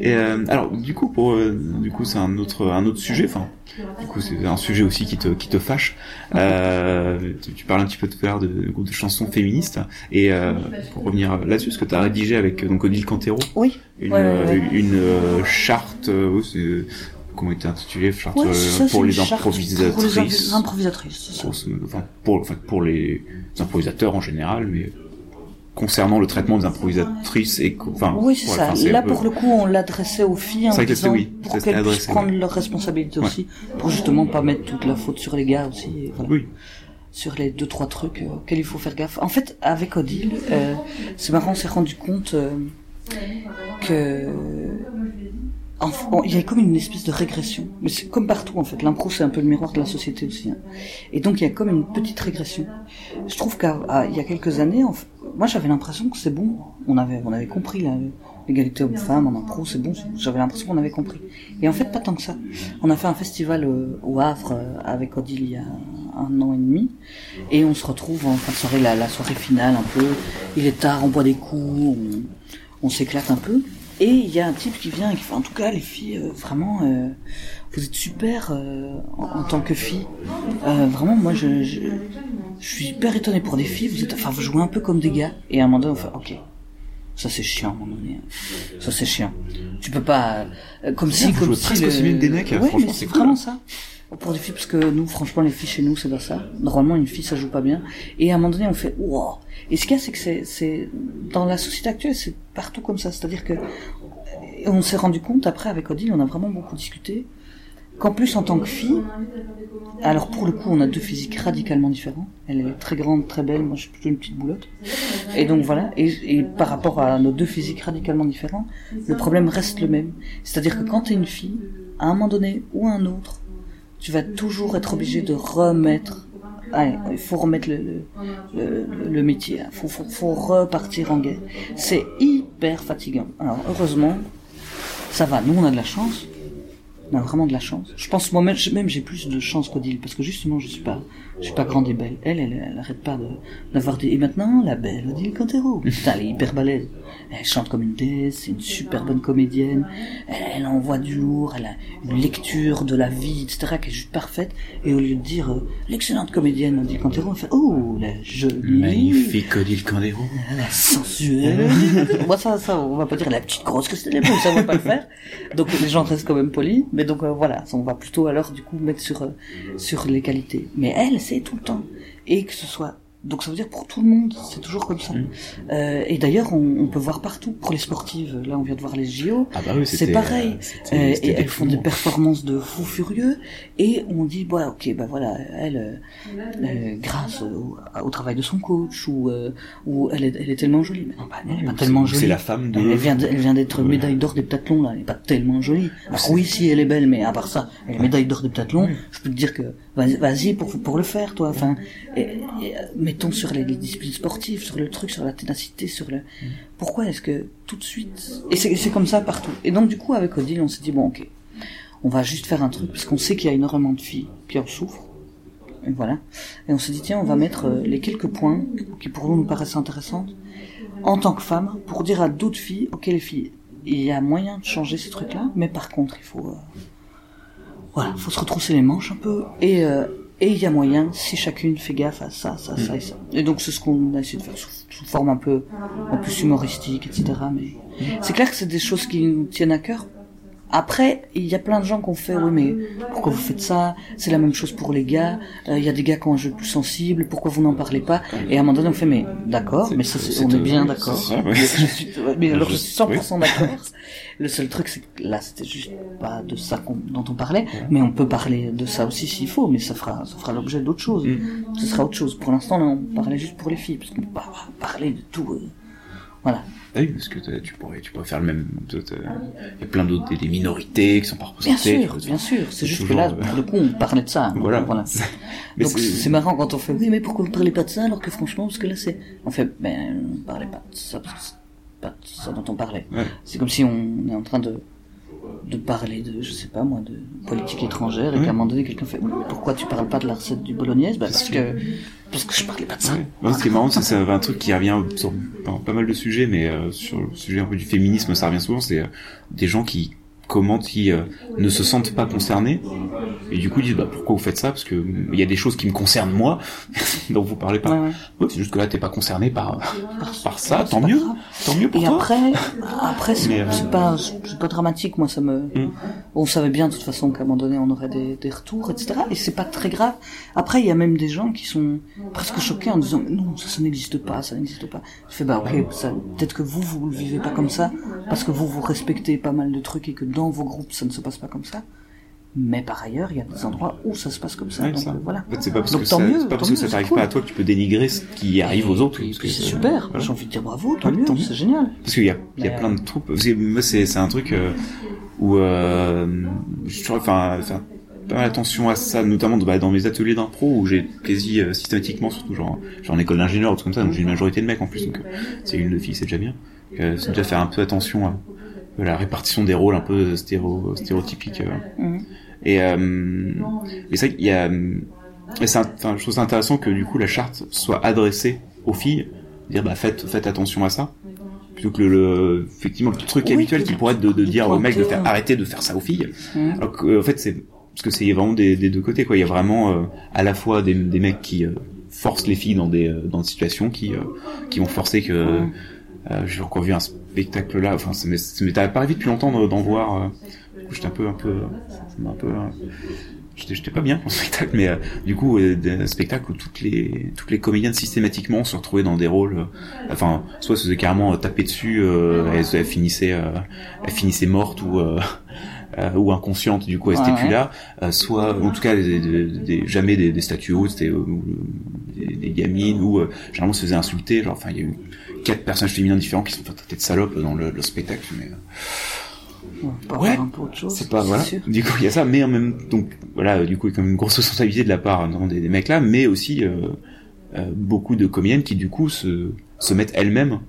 Et euh, alors, du coup, pour, euh, du coup, c'est un autre, un autre sujet. Enfin, du coup, c'est un sujet aussi qui te, qui te fâche. Euh, tu, tu parles un petit peu tout à l'heure de, de chansons féministes. Et euh, pour revenir là-dessus, ce que tu as rédigé avec euh, donc Odile Cantero, Oui. une, Ouais, ouais, euh, ouais. une euh, charte, euh, c'est comment était intitulé charte Ouais, ça, pour, les charte Pour improvisatrices. les improvisatrices, c'est ça. Pour, enfin, pour les improvisateurs en général, mais concernant le traitement des improvisatrices et enfin Oui, c'est ça. enfin, Là, peu- pour le coup, on l'adressait aux filles en vrai que disant oui, pour qu'elles puissent prendre leurs responsabilités Ouais. aussi, pour justement pas mettre toute la faute sur les gars aussi. voilà. oui Sur les deux trois trucs euh, auxquels il faut faire gaffe. En fait, avec Odile, euh, c'est marrant, on s'est rendu compte euh, que Enfin, bon, il y a comme une espèce de régression. Mais c'est comme partout, en fait. L'impro, c'est un peu le miroir de la société aussi. hein. Et donc, il y a comme une petite régression. Je trouve qu'il y a quelques années, en fait, moi, j'avais l'impression que c'est bon. On avait, on avait compris l'égalité homme-femme en impro, c'est bon. J'avais l'impression qu'on avait compris. Et en fait, pas tant que ça. On a fait un festival euh, au Havre euh, avec Odile il y a un an et demi. Et on se retrouve en fin de soirée, la, soirée finale un peu. Il est tard, on boit des coups, on, s'éclate un peu. Et il y a un type qui vient et qui fait, en tout cas, les filles, euh, vraiment, vous êtes super euh, en, en tant que fille. Euh, vraiment, moi, je, je, je suis hyper étonné pour des filles. Vous êtes, enfin, vous jouez un peu comme des gars. Et à un moment donné, on fait, ok, ça c'est chiant, à un moment donné. Ça c'est chiant. Tu peux pas, euh, comme si, comme si presque le- aussi bien des mecs, Ouais, franchement, mais c'est cool. vraiment ça. Pour des filles, parce que nous, franchement, les filles chez nous, c'est pas ça. Normalement, une fille, ça joue pas bien. Et à un moment donné, on fait, wow. Et ce qu'il y a, c'est que c'est, c'est, dans la société actuelle, c'est partout comme ça. C'est-à-dire que, on s'est rendu compte, après, avec Odile, on a vraiment beaucoup discuté, qu'en plus, en tant que fille, alors pour le coup, on a deux physiques radicalement différents. Elle est très grande, très belle, moi je suis plutôt une petite boulotte. Et donc voilà, et, par rapport à nos deux physiques radicalement différents, le problème reste le même. C'est-à-dire que quand tu es une fille, à un moment donné ou à un autre, tu vas toujours être obligé de remettre. Il faut remettre le, métier, il faut, faut, faut repartir en guerre. C'est hyper fatigant. Alors heureusement, ça va, nous on a de la chance. On a vraiment de la chance. Je pense moi-même, même j'ai plus de chance qu'Odile parce que justement je suis pas, je suis pas grande et belle. Elle, elle, elle arrête pas de d'avoir des. Et maintenant la belle Odile Cantero. Putain, elle est hyper balèze. Elle chante comme une déesse, c'est une super bonne comédienne. Elle, elle envoie du lourd, elle a une lecture de la vie, etc. qui est juste parfaite. Et au lieu de dire euh, l'excellente comédienne Odile Cantero, elle fait oh la jolie. magnifique Odile Candero La sensuelle. Moi, ça, ça, on va pas dire la petite grosse que c'était, mais ça, on va pas le faire. Donc, les gens restent quand même polis. Mais donc, euh, voilà, on va plutôt alors, du coup, mettre sur, euh, sur les qualités. Mais elle, tout le temps. Et que ce soit, donc ça veut dire pour tout le monde, c'est toujours comme ça. Euh, et d'ailleurs, on, on peut voir partout. Pour les sportives, là, on vient de voir les JO. ah bah oui C'est pareil. euh, c'était- Euh, et elles font des performances de fous furieux et on dit bah ok bah voilà elle euh, grâce au, au travail de son coach ou euh, ou elle est, elle est tellement jolie mais non bah, elle est pas C'est- tellement jolie c'est la femme de elle vient elle vient d'être Ouais. médaille d'or des pentathlons là elle est pas tellement jolie alors oui si elle est belle mais à part ça elle est médaille d'or des pentathlons je peux te dire que vas-y pour pour le faire toi. Enfin et- et, mettons sur les, disciplines sportives sur le truc sur la ténacité sur le pourquoi est-ce que tout de suite et c'est comme ça partout. Et donc du coup avec Odile on s'est dit bon ok on va juste faire un truc parce qu'on sait qu'il y a énormément de filles qui en souffrent. Et voilà. Et on s'est dit tiens on va mettre euh, les quelques points qui pour nous nous paraissent intéressants en tant que femme pour dire à d'autres filles ok les filles il y a moyen de changer ces trucs là mais par contre il faut euh, voilà faut se retrousser les manches un peu. Et euh, et il y a moyen si chacune fait gaffe à ça ça ça et ça. Et donc c'est ce qu'on a essayé de faire sous, sous forme un peu un peu humoristique etc mais c'est clair que c'est des choses qui nous tiennent à cœur après, il y a plein de gens qui ont fait, oui, mais pourquoi vous faites ça? C'est la même chose pour les gars. Euh, Il y a des gars qui ont un jeu plus sensible. Pourquoi vous n'en parlez pas? Et à un moment donné, on fait, mais d'accord, mais ça, on est bien c'est d'accord. ça, ouais. Mais je suis- ouais, Mais alors, je suis 100% Oui. d'accord. Le seul truc, c'est que là, c'était juste pas de ça dont on parlait, mais on peut parler de ça aussi s'il faut, mais ça fera, ça fera l'objet d'autre chose. Ce sera autre chose. Pour l'instant, là, on parlait juste pour les filles, parce qu'on peut pas parler de tout. euh. Voilà. Ah oui, parce que tu pourrais, tu pourrais faire le même. t'as- Il y a plein d'autres, des, des minorités qui sont pas Bien représentées. sûr, tu vois, bien sûr. C'est juste que là, euh, pour le coup, on parlait de ça. hein. Voilà. Donc c'est- c'est marrant quand on fait oui mais pourquoi vous parlez pas de ça alors que franchement parce que là c'est on fait ben on parlait pas de ça parce que c'est pas de ça dont on parlait. Ouais. C'est comme si on est en train de de parler de je sais pas moi de politique étrangère et qu'à un moment donné quelqu'un fait pourquoi tu parles pas de la recette du bolognaise? Bah, parce que parce que je parlais pas de ça. Ouais. Non, ce qui est marrant, c'est un truc qui revient sur pas, pas mal de sujets, mais euh, sur le sujet un peu du féminisme, ça revient souvent. C'est euh, des gens qui comment ils euh, ne se sentent pas concernés et du coup ils disent bah pourquoi vous faites ça? Parce que il y a des choses qui me concernent moi dont vous parlez pas. Ouais, ouais. c'est juste que là t'es pas concerné par par, ça, tant mieux, grave. tant mieux pour Et toi. après, après c'est euh, pas, c'est pas dramatique. Moi, ça me, Mm. on savait bien de toute façon qu'à un moment donné, on aurait des, des retours, etc. Et c'est pas très grave. Après, il y a même des gens qui sont presque choqués en disant, non, ça, ça n'existe pas, ça n'existe pas. Je fais, bah ok, ça, peut-être que vous, vous le vivez pas comme ça, parce que vous, vous respectez pas mal de trucs et que dans vos groupes, ça ne se passe pas comme ça. Mais par ailleurs, il y a des endroits où ça se passe comme ça. Ouais, donc ça. euh, voilà. En fait, c'est pas parce Donc, que tant ça, mieux, pas parce que ça t'arrive cool. pas à toi que tu peux dénigrer ce qui arrive aux autres. C'est super. voilà. J'ai envie de dire bravo, tant mieux, c'est génial. Parce qu'il y a, il y a Mais, plein de troupes. Parce que moi, c'est, un truc euh, où euh, je enfin, faire pas mal attention à ça, notamment bah, dans mes ateliers d'impro où j'ai quasi euh, systématiquement, surtout genre, genre en école d'ingénieur ou tout comme ça, donc j'ai une majorité de mecs en plus, donc euh, c'est une de filles, c'est déjà bien. Euh, c'est déjà faire un peu attention à la répartition des rôles un peu stéro, stéréotypiques. euh. Mhm. Et, euh, et ça, il y a, et c'est, enfin, je trouve ça intéressant que du coup la charte soit adressée aux filles, dire bah faites, faites attention à ça, plutôt que le, le- effectivement le truc Oui, habituel qui pourrait être de, dire aux mecs de faire ouais. arrêter de faire ça aux filles. Mhm. Alors que, euh, en fait c'est parce que c'est vraiment des, des deux côtés quoi. Il y a vraiment euh, à la fois des, des mecs qui euh, forcent les filles dans des euh, dans des situations qui euh, qui vont forcer que euh, j'ai encore vu un spectacle là. Enfin ça m'est arrivé depuis longtemps d'en- voir. euh, j'étais un peu un peu un peu euh, j'étais pas bien en spectacle mais euh, du coup des spectacles où toutes les toutes les comédiennes systématiquement se retrouvaient dans des rôles enfin soit se faisaient carrément taper dessus elles, elles finissaient elles finissaient mortes ou euh, ou inconscientes du coup elles étaient Ouais, plus ouais. là euh, soit en tout cas des, des- des- jamais des, statues hautes c'était euh, des, gamines ou généralement se faisaient insulter genre enfin il y a eu quatre personnages féminins différents qui sont traiter de salopes dans le, le spectacle mais euh, Ouais. c'est pas voilà. sûr. Du coup, il y a ça, mais en même donc voilà, du coup, il y a quand même une grosse responsabilité de la part non, des, des mecs là, mais aussi euh, euh, beaucoup de comédiennes qui du coup se se mettent elles-mêmes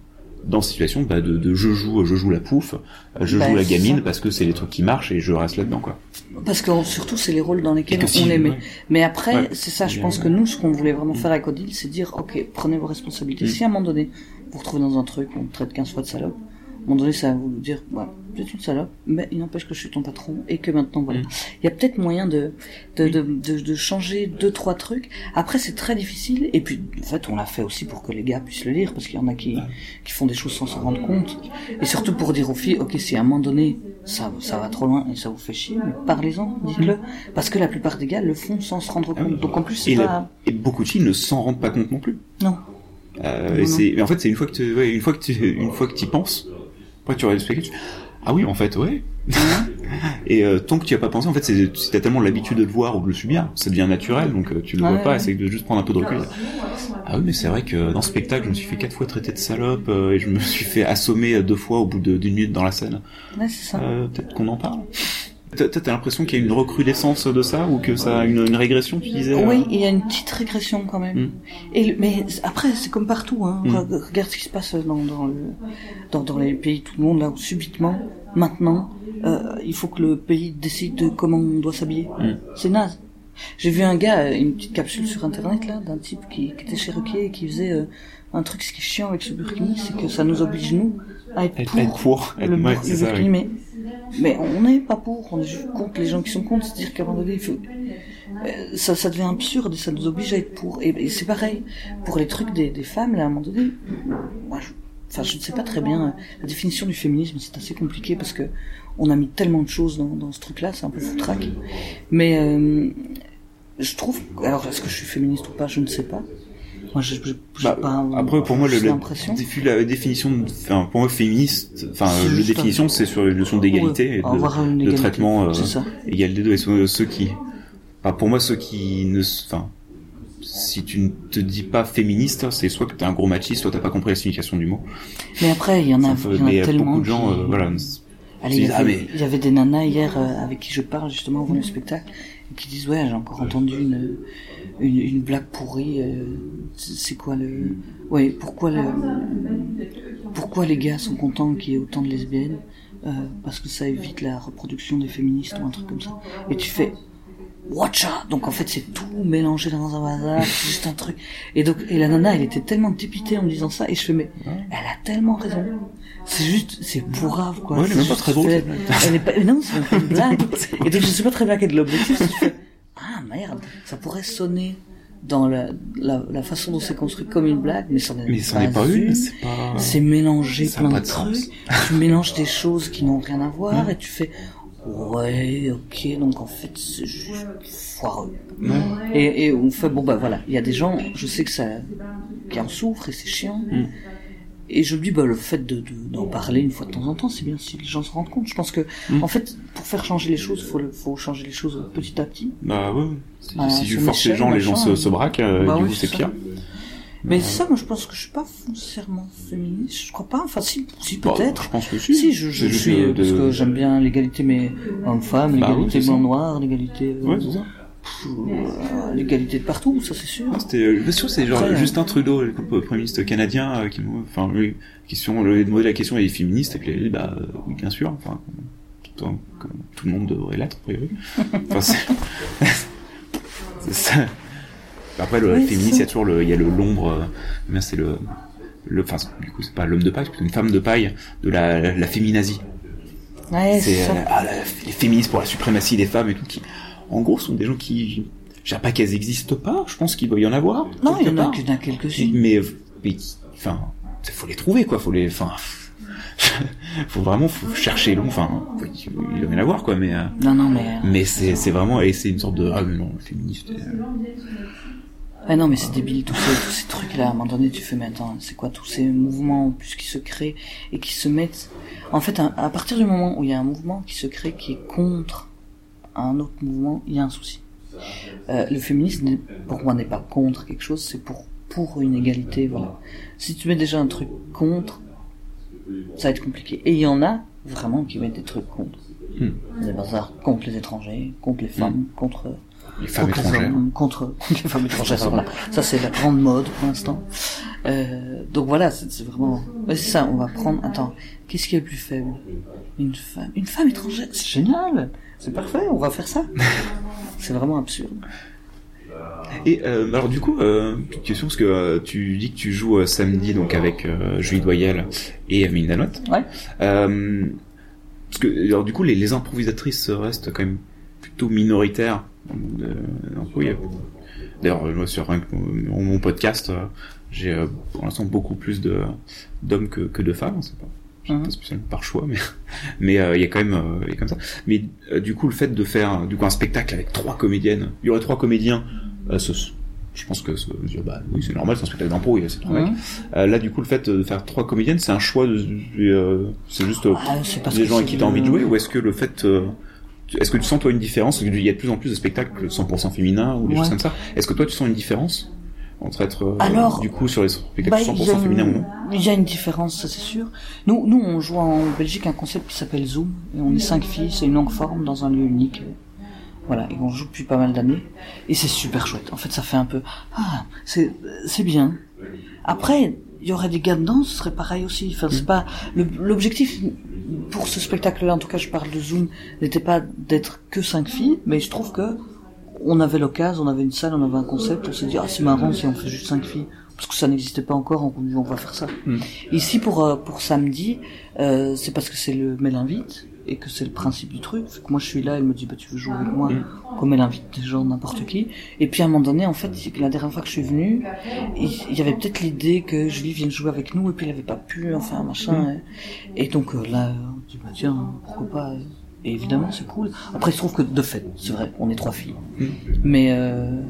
dans cette situation bah, de, de je joue je joue la pouffe, euh, je Bah, joue la c'est gamine ça. parce que c'est les trucs qui marchent et je reste là-dedans quoi. Parce que surtout, c'est les rôles dans lesquels on si- aimait. ouais. Mais après, Ouais. c'est ça, je pense que nous, ce qu'on voulait vraiment faire avec Odile, c'est dire, ok, prenez vos responsabilités. Mm. Si à un moment donné, vous retrouvez dans un truc, on te traite 15 fois de salope, à un moment donné, ça va vous dire, ouais, vous êtes une salope, mais il n'empêche que je suis ton patron et que maintenant, voilà. Mm. Il y a peut-être moyen de, de, de, de, de changer deux, trois trucs. Après, c'est très difficile. Et puis, en fait, on l'a fait aussi pour que les gars puissent le lire, parce qu'il y en a qui, qui font des choses sans s'en rendre compte. Et surtout pour dire aux filles, ok, si à un moment donné, ça, ça va trop loin et ça vous fait chier, mais parlez-en, dites-le. Parce que la plupart des gars le font sans se rendre Ah compte. Donc en plus, Et, c'est pas... et beaucoup de filles ne s'en rendent pas compte non plus. Non. Euh, c'est mais en fait c'est une fois que tu ouais, une fois que tu une fois que tu y penses, après tu regardes le spectacle, ah oui en fait ouais. et euh, tant que tu as pas pensé, en fait c'est t'as tellement l'habitude de le voir ou de le subir, ça devient naturel donc euh, tu le Ouais, vois pas, ouais. essaye de juste prendre un peu de recul. Ah oui mais c'est vrai que dans ce spectacle je me suis fait quatre fois traiter de salope euh, et je me suis fait assommer deux fois au bout de- d'une minute dans la scène. Ouais, c'est ça. Euh, Peut-être qu'on en parle. T'as t'as l'impression qu'il y a une recrudescence de ça ou que ça a une, une régression tu disais euh Oui, il y a une petite régression quand même. Mm. Et le- mais après, c'est comme partout. Hein. Mm. Re- Regarde ce qui se passe dans, dans, le, dans, dans les pays, tout le monde, là où subitement, maintenant, euh, il faut que le pays décide de comment on doit s'habiller. Mm. C'est naze. J'ai vu un gars, euh, une petite capsule sur internet là, d'un type qui, qui était cherokee et qui faisait euh, un truc. Ce qui est chiant avec ce burkini, c'est que ça nous oblige nous à être Être, pour, être pour, être, le, ça, burkini, oui. mais mais on n'est pas pour. On est juste contre les gens qui sont contre. C'est-à-dire qu'à un moment donné, il faut euh, ça, ça devient absurde et ça nous oblige à être pour. Et, et c'est pareil pour les trucs des, des femmes. Là, à un moment donné, moi, je, enfin, je ne sais pas très bien la définition du féminisme. C'est assez compliqué parce que on a mis tellement de choses dans, dans ce truc-là. C'est un peu foutraque. Mais euh, je trouve. Alors, est-ce que je suis féministe ou pas Je ne sais pas. Moi, je, Bah, pas Après, pour moi, le, la définition, enfin, pour moi, féministe, enfin, juste définition, un- c'est sur la notion d'égalité et de, une traitement euh, égal des deux. Et ceux, ceux qui, enfin, pour moi, ceux qui ne, enfin, si tu ne te dis pas féministe, c'est soit que t'es un gros machiste, soit t'as pas compris la signification du mot. Mais après, il y en a, peu- il y en a mais tellement. beaucoup de gens, qui- euh, voilà. Allez, il y, disent, avait, ah, mais- il y avait des nanas hier euh, avec qui je parle justement avant le spectacle et qui disent ouais j'ai encore entendu une, une, une blague pourrie. euh, c'est quoi le ouais pourquoi le pourquoi les gars sont contents qu'il y ait autant de lesbiennes euh, parce que ça évite la reproduction des féministes ou un truc comme ça. Et tu fais Watcha Donc en fait c'est tout mélangé dans un bazar, c'est juste un truc. Et donc et la nana elle était tellement dépitée en me disant ça et je fais mais elle a tellement raison. C'est juste c'est bourrave quoi. Ouais, elle est même pas très drôle, Elle, elle est pas non c'est pas une blague. Et donc je sais pas très bien quel est l'objectif. Ah merde ça pourrait sonner dans la, la, la façon dont c'est construit comme une blague mais ça Mais c'en est pas une, c'est pas. Ça a plein de trucs. tu mélanges des choses qui n'ont rien à voir et tu fais ouais ok donc en fait c'est juste foireux. Et, et on fait bon bah voilà il y a des gens je sais que ça qui en souffrent et c'est chiant. Mm. Et je me dis bah le fait de de- d'en parler une fois de temps en temps c'est bien si les gens se rendent compte. Je pense que Mm. en fait pour faire changer les choses faut le- faut changer les choses petit à petit. Bah ouais. Si, Ah, si tu forces les gens, les gens machin. se, se braquent, euh, Bah du oui, coup c'est pire. Mais ça, moi, je pense que je suis pas foncièrement féministe. Je crois pas. Enfin, si, si Bah, peut-être. Je pense que si. Si, je, je suis de- parce de- que j'aime bien l'égalité, mais homme-femme, Bah oui, l'égalité ça. blanc-noir, l'égalité, euh, Ouais, c'est ça. pff, euh, l'égalité de partout, ça c'est sûr. C'était, euh, bien sûr, c'est genre Après, euh, Justin Trudeau, le premier ministre canadien, euh, qui nous, enfin, lui, lui a demandé la question, il est féministe, et puis il a dit, bah, euh, oui, bien sûr, enfin, tout, comme tout le monde devrait l'être, a priori. Enfin, c'est, ça. Après, le Oui, féministe, il y a toujours le, il y a le, l'ombre, euh, mais c'est le, le, enfin, du coup, c'est pas l'homme de paille, c'est plutôt une femme de paille de la, la, féminazie. Ouais, c'est euh, ah, la- les féministes pour la suprématie des femmes et tout, qui, en gros, sont des gens qui, je dirais pas qu'elles existent pas, je pense qu'il doit y en avoir. non, il y en a, a quelques-unes. Mais, mais, enfin, faut les trouver, quoi, faut les, enfin, faut vraiment, faut chercher long, enfin, il doit y en avoir, quoi, mais, euh, Non, non, mais. mais c'est, c'est vraiment, et c'est une sorte de, ah, mais non, féministe. euh, Ah non, mais c'est débile, tous ces, tous ces trucs-là. À un moment donné, tu fais, mais attends, c'est quoi tous ces mouvements en plus qui se créent et qui se mettent? En fait, à, à partir du moment où il y a un mouvement qui se crée qui est contre un autre mouvement, il y a un souci. Euh, le féminisme, pour moi, n'est pas contre quelque chose, c'est pour pour une égalité, voilà. Si tu mets déjà un truc contre, ça va être compliqué. Et il y en a vraiment qui mettent des trucs contre. Hmm. Des bazars contre les étrangers, contre les femmes, contre les femmes étrangères. contre, contre les femmes étrangères. voilà. Ça, c'est la grande mode pour l'instant. Euh, donc voilà, c'est vraiment. ouais, c'est ça, on va prendre. Attends, qu'est-ce qui est le plus faible? Une femme, une femme étrangère. C'est génial. C'est parfait. On va faire ça. c'est vraiment absurde. Et euh, alors du coup, euh, petite question parce que euh, tu dis que tu joues euh, samedi donc avec euh, Julie Doyel et Amélie Danotte. Ouais. Euh, parce que alors du coup les, les improvisatrices restent quand même plutôt minoritaires. D'ailleurs, moi sur mon, mon podcast, euh, j'ai euh, pour l'instant beaucoup plus de d'hommes que, que de femmes. C'est pas, pas spécialement par choix, mais mais euh, il y a quand même euh, il y a comme ça. Mais euh, du coup, le fait de faire du coup un spectacle avec trois comédiennes, il y aurait trois comédiens. ce- je pense que ce- bah, oui, c'est normal, c'est un spectacle d'impro, il y a ces trois mecs. Euh, là, du coup, le fait de faire trois comédiennes, c'est un choix. De, c'est juste Ah, des gens qui t'as envie de jouer, ou est-ce que le fait est-ce que tu sens toi une différence? Qu'il y a de plus en plus de spectacles 100% féminins ou des Ouais. choses comme ça. Est-ce que toi tu sens une différence entre être euh, Alors, du coup sur les spectacles Bah, il y, 100% a féminins ou non? il y a une différence, ça c'est sûr. Nous, nous, on joue en Belgique un concept qui s'appelle Zoom, et on est cinq filles, c'est une longue forme dans un lieu unique. Voilà, et on joue depuis pas mal d'années, et c'est super chouette. En fait, ça fait un peu, ah, c'est, c'est bien. Après, il y aurait des gars dedans, ce serait pareil aussi. Enfin, c'est pas, le- l'objectif, pour ce spectacle-là, en tout cas, je parle de Zoom, n'était pas d'être que cinq filles, mais je trouve que on avait l'occasion, on avait une salle, on avait un concept, on s'est dit, ah, c'est marrant si on fait juste cinq filles. Parce que ça n'existait pas encore, on on va faire ça. Mm. Ici, pour, euh, pour samedi, euh, c'est parce que c'est le mail invite, et que c'est le principe du truc. Fait que moi, je suis là, elle me dit, bah, tu veux jouer avec moi, Mm. comme elle invite des gens, n'importe qui. Et puis, à un moment donné, en fait, la dernière fois que je suis venue, il y avait peut-être l'idée que Julie vienne jouer avec nous, et puis elle avait pas pu, enfin, machin. Et, et donc, euh, là, on dit, bah, tiens, pourquoi pas. Et évidemment, c'est cool. Après, il se trouve que, de fait, c'est vrai, on est trois filles. Mm. Mais, euh,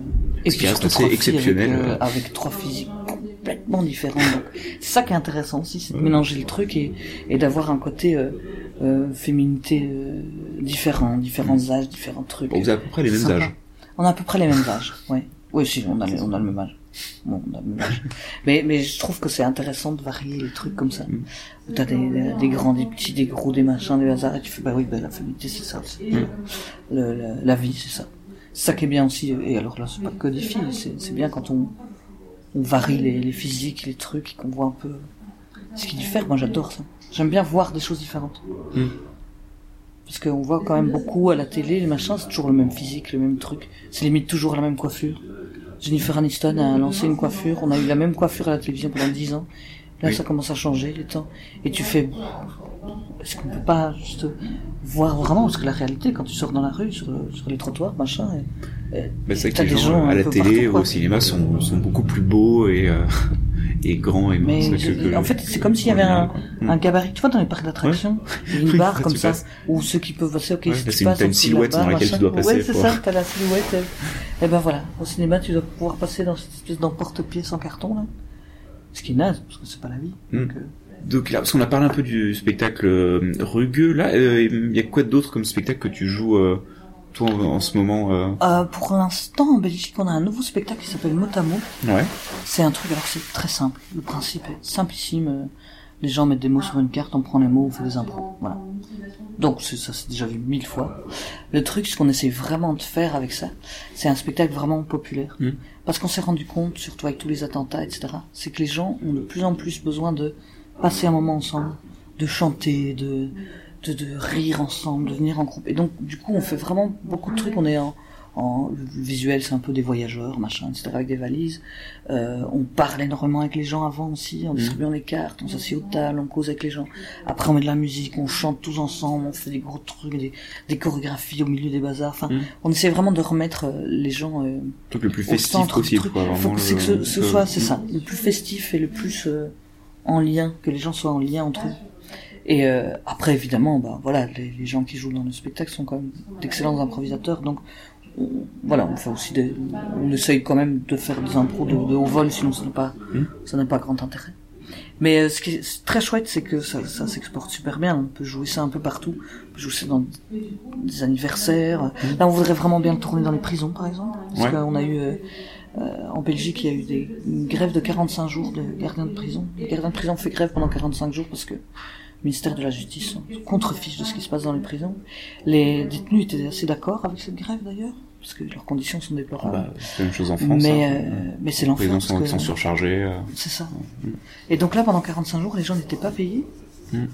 et reste surtout trois exceptionnel, Avec, euh, avec trois physiques complètement différents. Donc, c'est ça qui est intéressant aussi, c'est de mélanger le truc et, et d'avoir un côté euh, euh, féminité euh, différent, différents âges, différents trucs. Bon, Vous avez à peu près les mêmes âges. On a à peu près les mêmes âges, ouais. Oui, si, on a, les- on a le même âge. Bon, on a le même âge. Mais, mais je trouve que c'est intéressant de varier les trucs comme ça. Mm. Où T'as des, des, des grands, des petits, des gros, des machins, des hasards, et tu fais, bah oui, bah, la féminité, c'est ça. Mm. Le, la, la vie, c'est ça. C'est ça qui est bien aussi. Et alors là, c'est pas que des filles, c'est bien quand on, on varie les, les physiques, les trucs, et qu'on voit un peu ce qui diffère. Moi, j'adore ça. J'aime bien voir des choses différentes. Mm. Parce qu'on voit quand même beaucoup à la télé, les machins, c'est toujours le même physique, le même truc. C'est limite toujours la même coiffure. Jennifer Aniston a lancé une coiffure, on a eu la même coiffure à la télévision pendant 10 ans. Là, ça commence à changer, les temps. Et tu fais, est-ce qu'on peut pas juste voir vraiment Parce que la réalité, quand tu sors dans la rue, sur, sur les trottoirs, machin, et, et bah, c'est que les gens, à la télé, ou au cinéma, sont, sont beaucoup plus beaux et, euh, et grands et minces. Que, en fait, c'est comme s'il y avait un, un, gabarit. Tu vois, dans les parcs d'attractions, il une barre comme ça, où ceux qui peuvent passer, ok, ouais, si tu passes, une silhouette dans laquelle tu dois passer. Ouais, c'est ça, t'as la silhouette. Et ben voilà, au cinéma, tu dois pouvoir passer dans cette espèce d'emporte-pièce en carton, là. Ce qui est naze, parce que c'est pas la vie. Mm. Donc, euh... Donc là, parce qu'on a parlé un peu du spectacle euh, rugueux, là, il euh, y a quoi d'autre comme spectacle que tu joues euh, toi en, ce moment euh... Euh, Pour l'instant, en Belgique, on a un nouveau spectacle qui s'appelle Motamo. Ouais. C'est un truc, alors c'est très simple. Le principe est simplissime. Les gens mettent des mots sur une carte, on prend les mots, on fait des impros. Voilà. Donc ça c'est déjà vu mille fois. Le truc, ce qu'on essaie vraiment de faire avec ça, c'est un spectacle vraiment populaire. Mmh. Parce qu'on s'est rendu compte, surtout avec tous les attentats, etc., c'est que les gens ont de plus en plus besoin de passer un moment ensemble, de chanter, de, de, de rire ensemble, de venir en groupe. Et donc, du coup, on fait vraiment beaucoup de trucs. On est en, en le visuel, c'est un peu des voyageurs, machin, etc., avec des valises. Euh, on parle énormément avec les gens avant aussi, en distribuant les cartes, on s'assied au table, on cause avec les gens. Après, on met de la musique, on chante tous ensemble, on fait des gros trucs, des, des chorégraphies au milieu des bazars. Enfin, Mm. on essaie vraiment de remettre euh, les gens euh, le plus au festif possible, truc. quoi. Faut que c'est que ce, ce soit, c'est ça, le plus festif et le plus euh, en lien, que les gens soient en lien entre eux. Et euh, après, évidemment, bah voilà, les, les gens qui jouent dans le spectacle sont quand même d'excellents improvisateurs, donc on- voilà, on fait aussi des, on essaye quand même de faire des impros de, de haut vol, sinon ça n'a pas, Mm. ça n'a pas grand intérêt. Mais euh, ce qui est très chouette, c'est que ça, ça s'exporte super bien. On peut jouer ça un peu partout. On peut jouer ça dans des anniversaires. Là, on voudrait vraiment bien le tourner dans les prisons, par exemple. Parce Ouais. qu'on a eu, euh, euh, en Belgique, il y a eu des, une grève de 45 jours de gardiens de prison. Les gardiens de prison fait grève pendant 45 jours parce que ministère de la Justice se contrefiche de ce qui se passe dans les prisons. Les détenus étaient assez d'accord avec cette grève, d'ailleurs, parce que leurs conditions sont déplorables. Bah, c'est la même chose en France. mais, hein. euh, mais c'est les l'enfer. gens parce sont, que- sont surchargés. euh. c'est ça. Et donc là, pendant 45 jours, les gens n'étaient pas payés. Mm.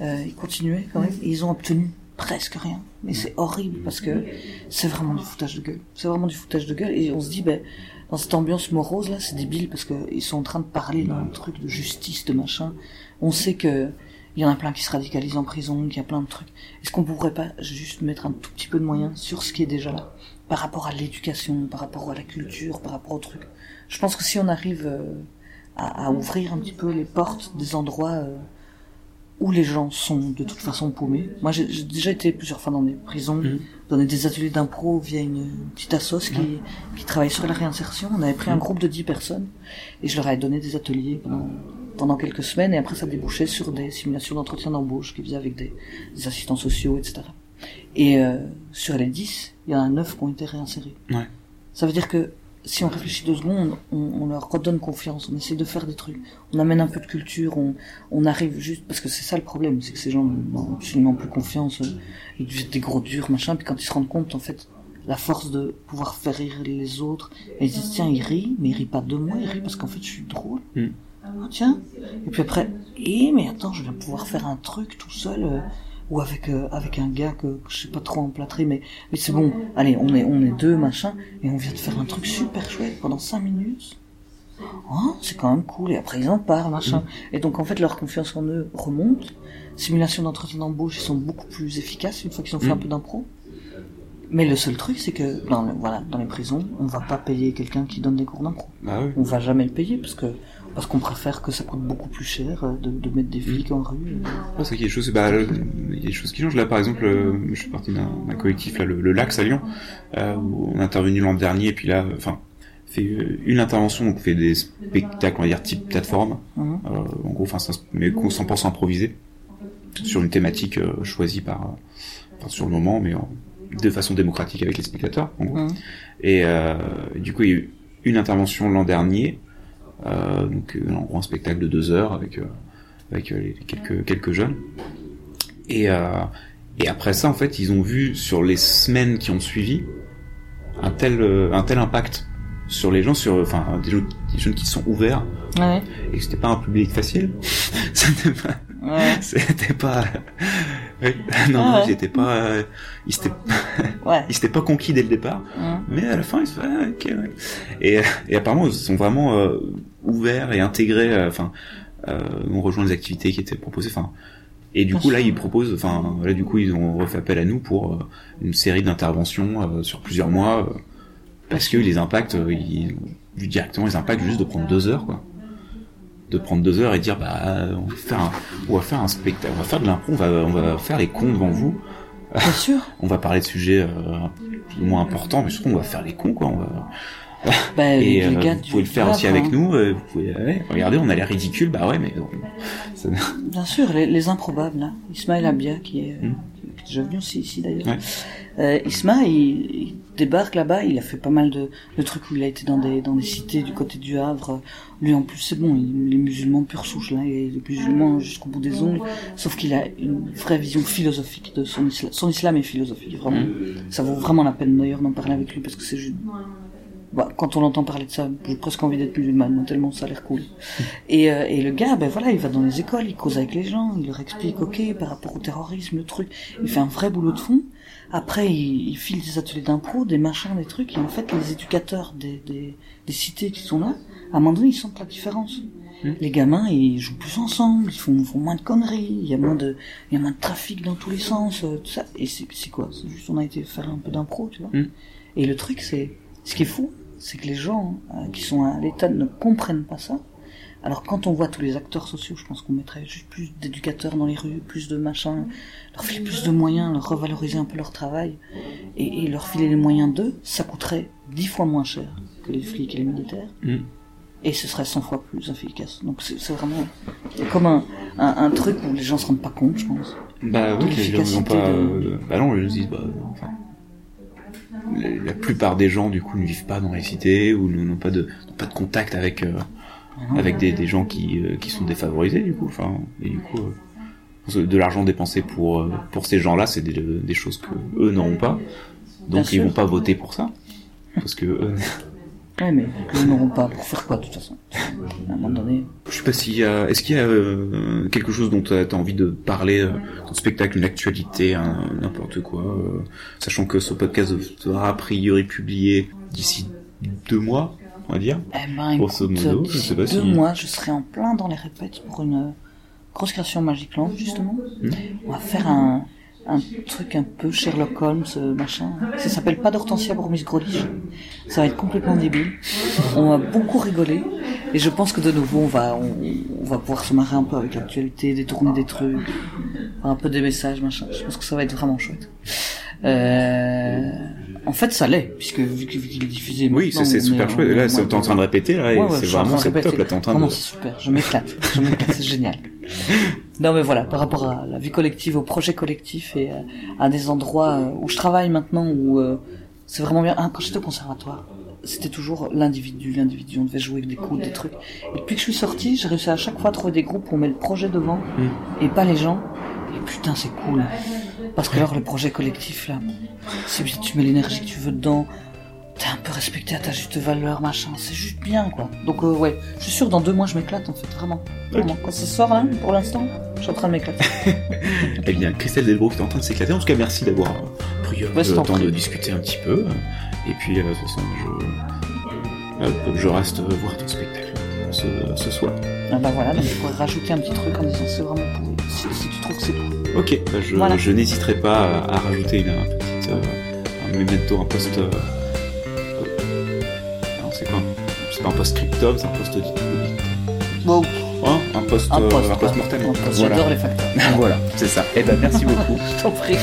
Euh, ils continuaient quand même. Et ils ont obtenu presque rien. Mais c'est horrible parce que c'est vraiment du foutage de gueule. C'est vraiment du foutage de gueule. Et on se dit, ben, dans cette ambiance morose là, c'est débile parce que ils sont en train de parler d'un truc de justice, de machin. On sait que il y en a plein qui se radicalisent en prison, qu'il y a plein de trucs. Est-ce qu'on pourrait pas juste mettre un tout petit peu de moyens sur ce qui est déjà là? Par rapport à l'éducation, par rapport à la culture, par rapport au truc Je pense que si on arrive euh, à, à ouvrir un petit peu les portes des endroits euh, où les gens sont de toute façon paumés. Moi, j'ai déjà été plusieurs fois dans des prisons, donner des ateliers d'impro via une petite assoce qui, qui travaille sur la réinsertion. On avait pris un groupe de 10 personnes et je leur avais donné des ateliers pendant, pendant quelques semaines et après ça débouchait sur des simulations d'entretien d'embauche qu'ils faisaient avec des, des assistants sociaux, etc. Et euh, sur les 10, il y en a 9 qui ont été réinsérés. Ouais. Ça veut dire que si on réfléchit deux secondes, on, on leur redonne confiance, on essaie de faire des trucs, on amène un peu de culture, on, on arrive juste, parce que c'est ça le problème, c'est que ces gens n'ont absolument plus confiance, euh, ils deviennent des gros durs, machin, puis quand ils se rendent compte, en fait, la force de pouvoir faire rire les autres, et ils se disent, tiens, il rit, mais il rit pas de moi, il rit parce qu'en fait, je suis drôle. Mm. Ah, tiens. Et puis après, eh, mais attends, je vais pouvoir faire un truc tout seul, euh, ou avec euh, avec un gars que, que je sais pas trop emplâtrer, mais mais c'est bon. Allez, on est on est deux machin, et on vient de faire un truc super chouette pendant cinq minutes. Oh, c'est quand même cool. Et après ils en parlent machin. Et donc en fait leur confiance en eux remonte. Simulation d'entretien d'embauche, ils sont beaucoup plus efficaces une fois qu'ils ont fait Mm. un peu d'impro. Mais le seul truc, c'est que dans, le- voilà, dans les prisons, on va pas payer quelqu'un qui donne des cours d'impro. Bah oui. On va jamais le payer parce que parce qu'on préfère que ça coûte beaucoup plus cher euh, de, de mettre des flics en rue. euh. Ouais, c'est qu'il y a des choses, bah, le- il y a des choses qui changent. Là, par exemple, euh, je suis parti d'un collectif, là, le, le Lax à Lyon, euh, où on est intervenu l'an dernier, et puis là, enfin, fait une intervention, donc fait des spectacles, on va dire, type plateforme, Mhm. euh, en gros, enfin, mais qu'on 100% improvisé, sur une thématique euh, choisie par, enfin, sur le moment, mais en- de façon démocratique avec les spectateurs, en gros. Mhm. Et euh, du coup, il y a eu une intervention l'an dernier, donc euh, en gros un spectacle de deux heures avec euh, avec euh, quelques quelques jeunes. Et euh, et après ça, en fait, ils ont vu sur les semaines qui ont suivi un tel euh, un tel impact sur les gens, sur enfin des, jeunes- des jeunes qui sont ouverts Ouais. et c'était pas un public facile. C'était pas Ouais. c'était pas Oui. non, Ah ouais. ils étaient pas, euh, ils s'étaient, Ouais. ils s'étaient pas conquis dès le départ, Hein. mais à la fin ils se font, ah, ok, ouais. Et, et apparemment ils sont vraiment euh, ouverts et intégrés. euh, Enfin, euh, on rejoint les activités qui étaient proposées. Enfin, et du Bien coup là ils proposent, enfin là du coup ils ont refait appel à nous pour euh, une série d'interventions euh, sur plusieurs mois parce que les impacts, ils directement les impacts juste de prendre deux heures quoi de prendre deux heures et dire bah on va faire un, on va faire un spectacle, on va faire de l'impro, on va, on va faire les cons devant vous, Bien sûr. on va parler de sujets euh, plus ou moins importants, mais surtout on va faire les cons quoi. On va... Bah, Et les euh, gars vous pouvez le faire aussi avec hein. nous. euh, vous pouvez, ouais, regardez, on a l'air ridicule, bah ouais, mais ça- Bien sûr, les, les improbables, là. Ismaël Abia, qui est, euh, Qui est déjà venu aussi ici d'ailleurs. Ouais. Euh, Isma, il, il débarque là-bas, il a fait pas mal de, de trucs où il a été dans des, dans des cités du côté du Havre. Lui en plus, c'est bon, il, il est musulman pure souche, là, il est musulman jusqu'au bout des ongles. Sauf qu'il a une vraie vision philosophique de son islam. Son islam est philosophique, vraiment. Ça vaut vraiment la peine d'ailleurs d'en parler avec lui parce que c'est juste. Bah, quand on entend parler de ça, j'ai presque envie d'être musulmane, moi, tellement ça a l'air cool. Et, euh, et le gars, ben voilà, il va dans les écoles, il cause avec les gens, il leur explique, ok, par rapport au terrorisme, le truc. Il fait un vrai boulot de fond. Après, il, il file des ateliers d'impro, des machins, des trucs, et en fait, les éducateurs des, des, des cités qui sont là, à un moment donné, ils sentent la différence. Mm. Les gamins, ils jouent plus ensemble, ils font, font moins de conneries, il y a moins de, il y a moins de trafic dans tous les sens, euh, tout ça. Et c'est c'est quoi? C'est juste, on a été faire un peu d'impro, tu vois? Mm. Et le truc, c'est, ce qui est fou, c'est que les gens euh, qui sont à l'État ne comprennent pas ça. Alors quand on voit tous les acteurs sociaux, je pense qu'on mettrait juste plus d'éducateurs dans les rues, plus de machins, leur filer plus de moyens, leur revaloriser un peu leur travail, et, et leur filer les moyens d'eux, ça coûterait dix fois moins cher que les flics et les militaires, Mm. et ce serait 100 fois plus efficace. Donc c'est vraiment comme un, un, un truc où les gens se rendent pas compte, je pense. bah oui, les gens pas, de- euh, bah non, ils se disent bah enfin. La, plupart des gens du coup ne vivent pas dans les cités ou n'ont pas de n'ont pas de contact avec euh, Ah. avec des, des gens qui, euh, qui sont défavorisés du coup enfin et du coup euh, de l'argent dépensé pour euh, pour ces gens-là c'est des, des choses que eux n'auront pas. Donc Bien ils vont pas voter pour ça. Parce que eux, Ouais, mais ils n'auront pas pour faire quoi de toute façon? À un moment donné. je sais pas s'il y a est-ce qu'il y a euh, quelque chose dont tu as envie de parler euh, dans le spectacle une actualité n'importe quoi euh, sachant que ce podcast sera a priori publié d'ici deux mois on va dire? Eh ben, Grosso modo, je d'ici sais pas deux si- mois, je serai en plein dans les répètes pour une euh, grosse création Magic Land, justement. Hmm. On va faire un, un truc un peu Sherlock Holmes, euh, machin. Ça s'appelle pas d'Hortensia pour Miss Grolich. Ça va être complètement débile. On va beaucoup rigoler. Et je pense que de nouveau, on va, on, on va pouvoir se marrer un peu avec l'actualité, détourner des trucs, un peu des messages, machin. Je pense que ça va être vraiment chouette. Euh, en fait, ça l'est, puisque vu qu'il est diffusé. oui c'est super chouette là t'es en train de répéter là et Ouais, ouais, c'est vraiment train de c'est top là t'es en train de c'est super. Je m'éclate. Je m'éclate. c'est génial. Non, mais voilà, par rapport à la vie collective, au projet collectif et euh, à des endroits euh, où je travaille maintenant, où euh, c'est vraiment bien. Ah, quand j'étais au conservatoire, c'était toujours l'individu, l'individu. On devait jouer avec des coups, des trucs. Et depuis que je suis sorti, j'ai réussi à chaque fois à trouver des groupes où on met le projet devant Mm. et pas les gens. Et putain, c'est cool. Parce que alors, le projet collectif, là, c'est bien, tu mets l'énergie que tu veux dedans. T'es un peu respecté à ta juste valeur, machin. C'est juste bien, quoi. Donc, euh, ouais, je suis sûr, dans deux mois, je m'éclate, en fait, vraiment. Vraiment. Quand ça sort, là, pour l'instant, je suis en train de m'éclater. Eh bien, Christelle Delbrook est en train de s'éclater. En tout cas, merci d'avoir pris euh, le temps de discuter un petit peu. Et puis, euh, de toute façon, je, je reste voir ton spectacle ce, ce soir. Ah bah voilà, donc je pourrais rajouter un petit truc en disant c'est vraiment pourri. Si, si tu trouves que c'est pourri. Ok, bah, je, Voilà. je n'hésiterai pas à, à rajouter une, un petit euh, un memento, un post. euh, c'est pas un post scriptum, c'est un post audit. Bon, Hein un post, un euh, post mortem. Voilà. J'adore les facteurs. voilà, c'est ça. Eh ben, merci beaucoup. Je t'en prie.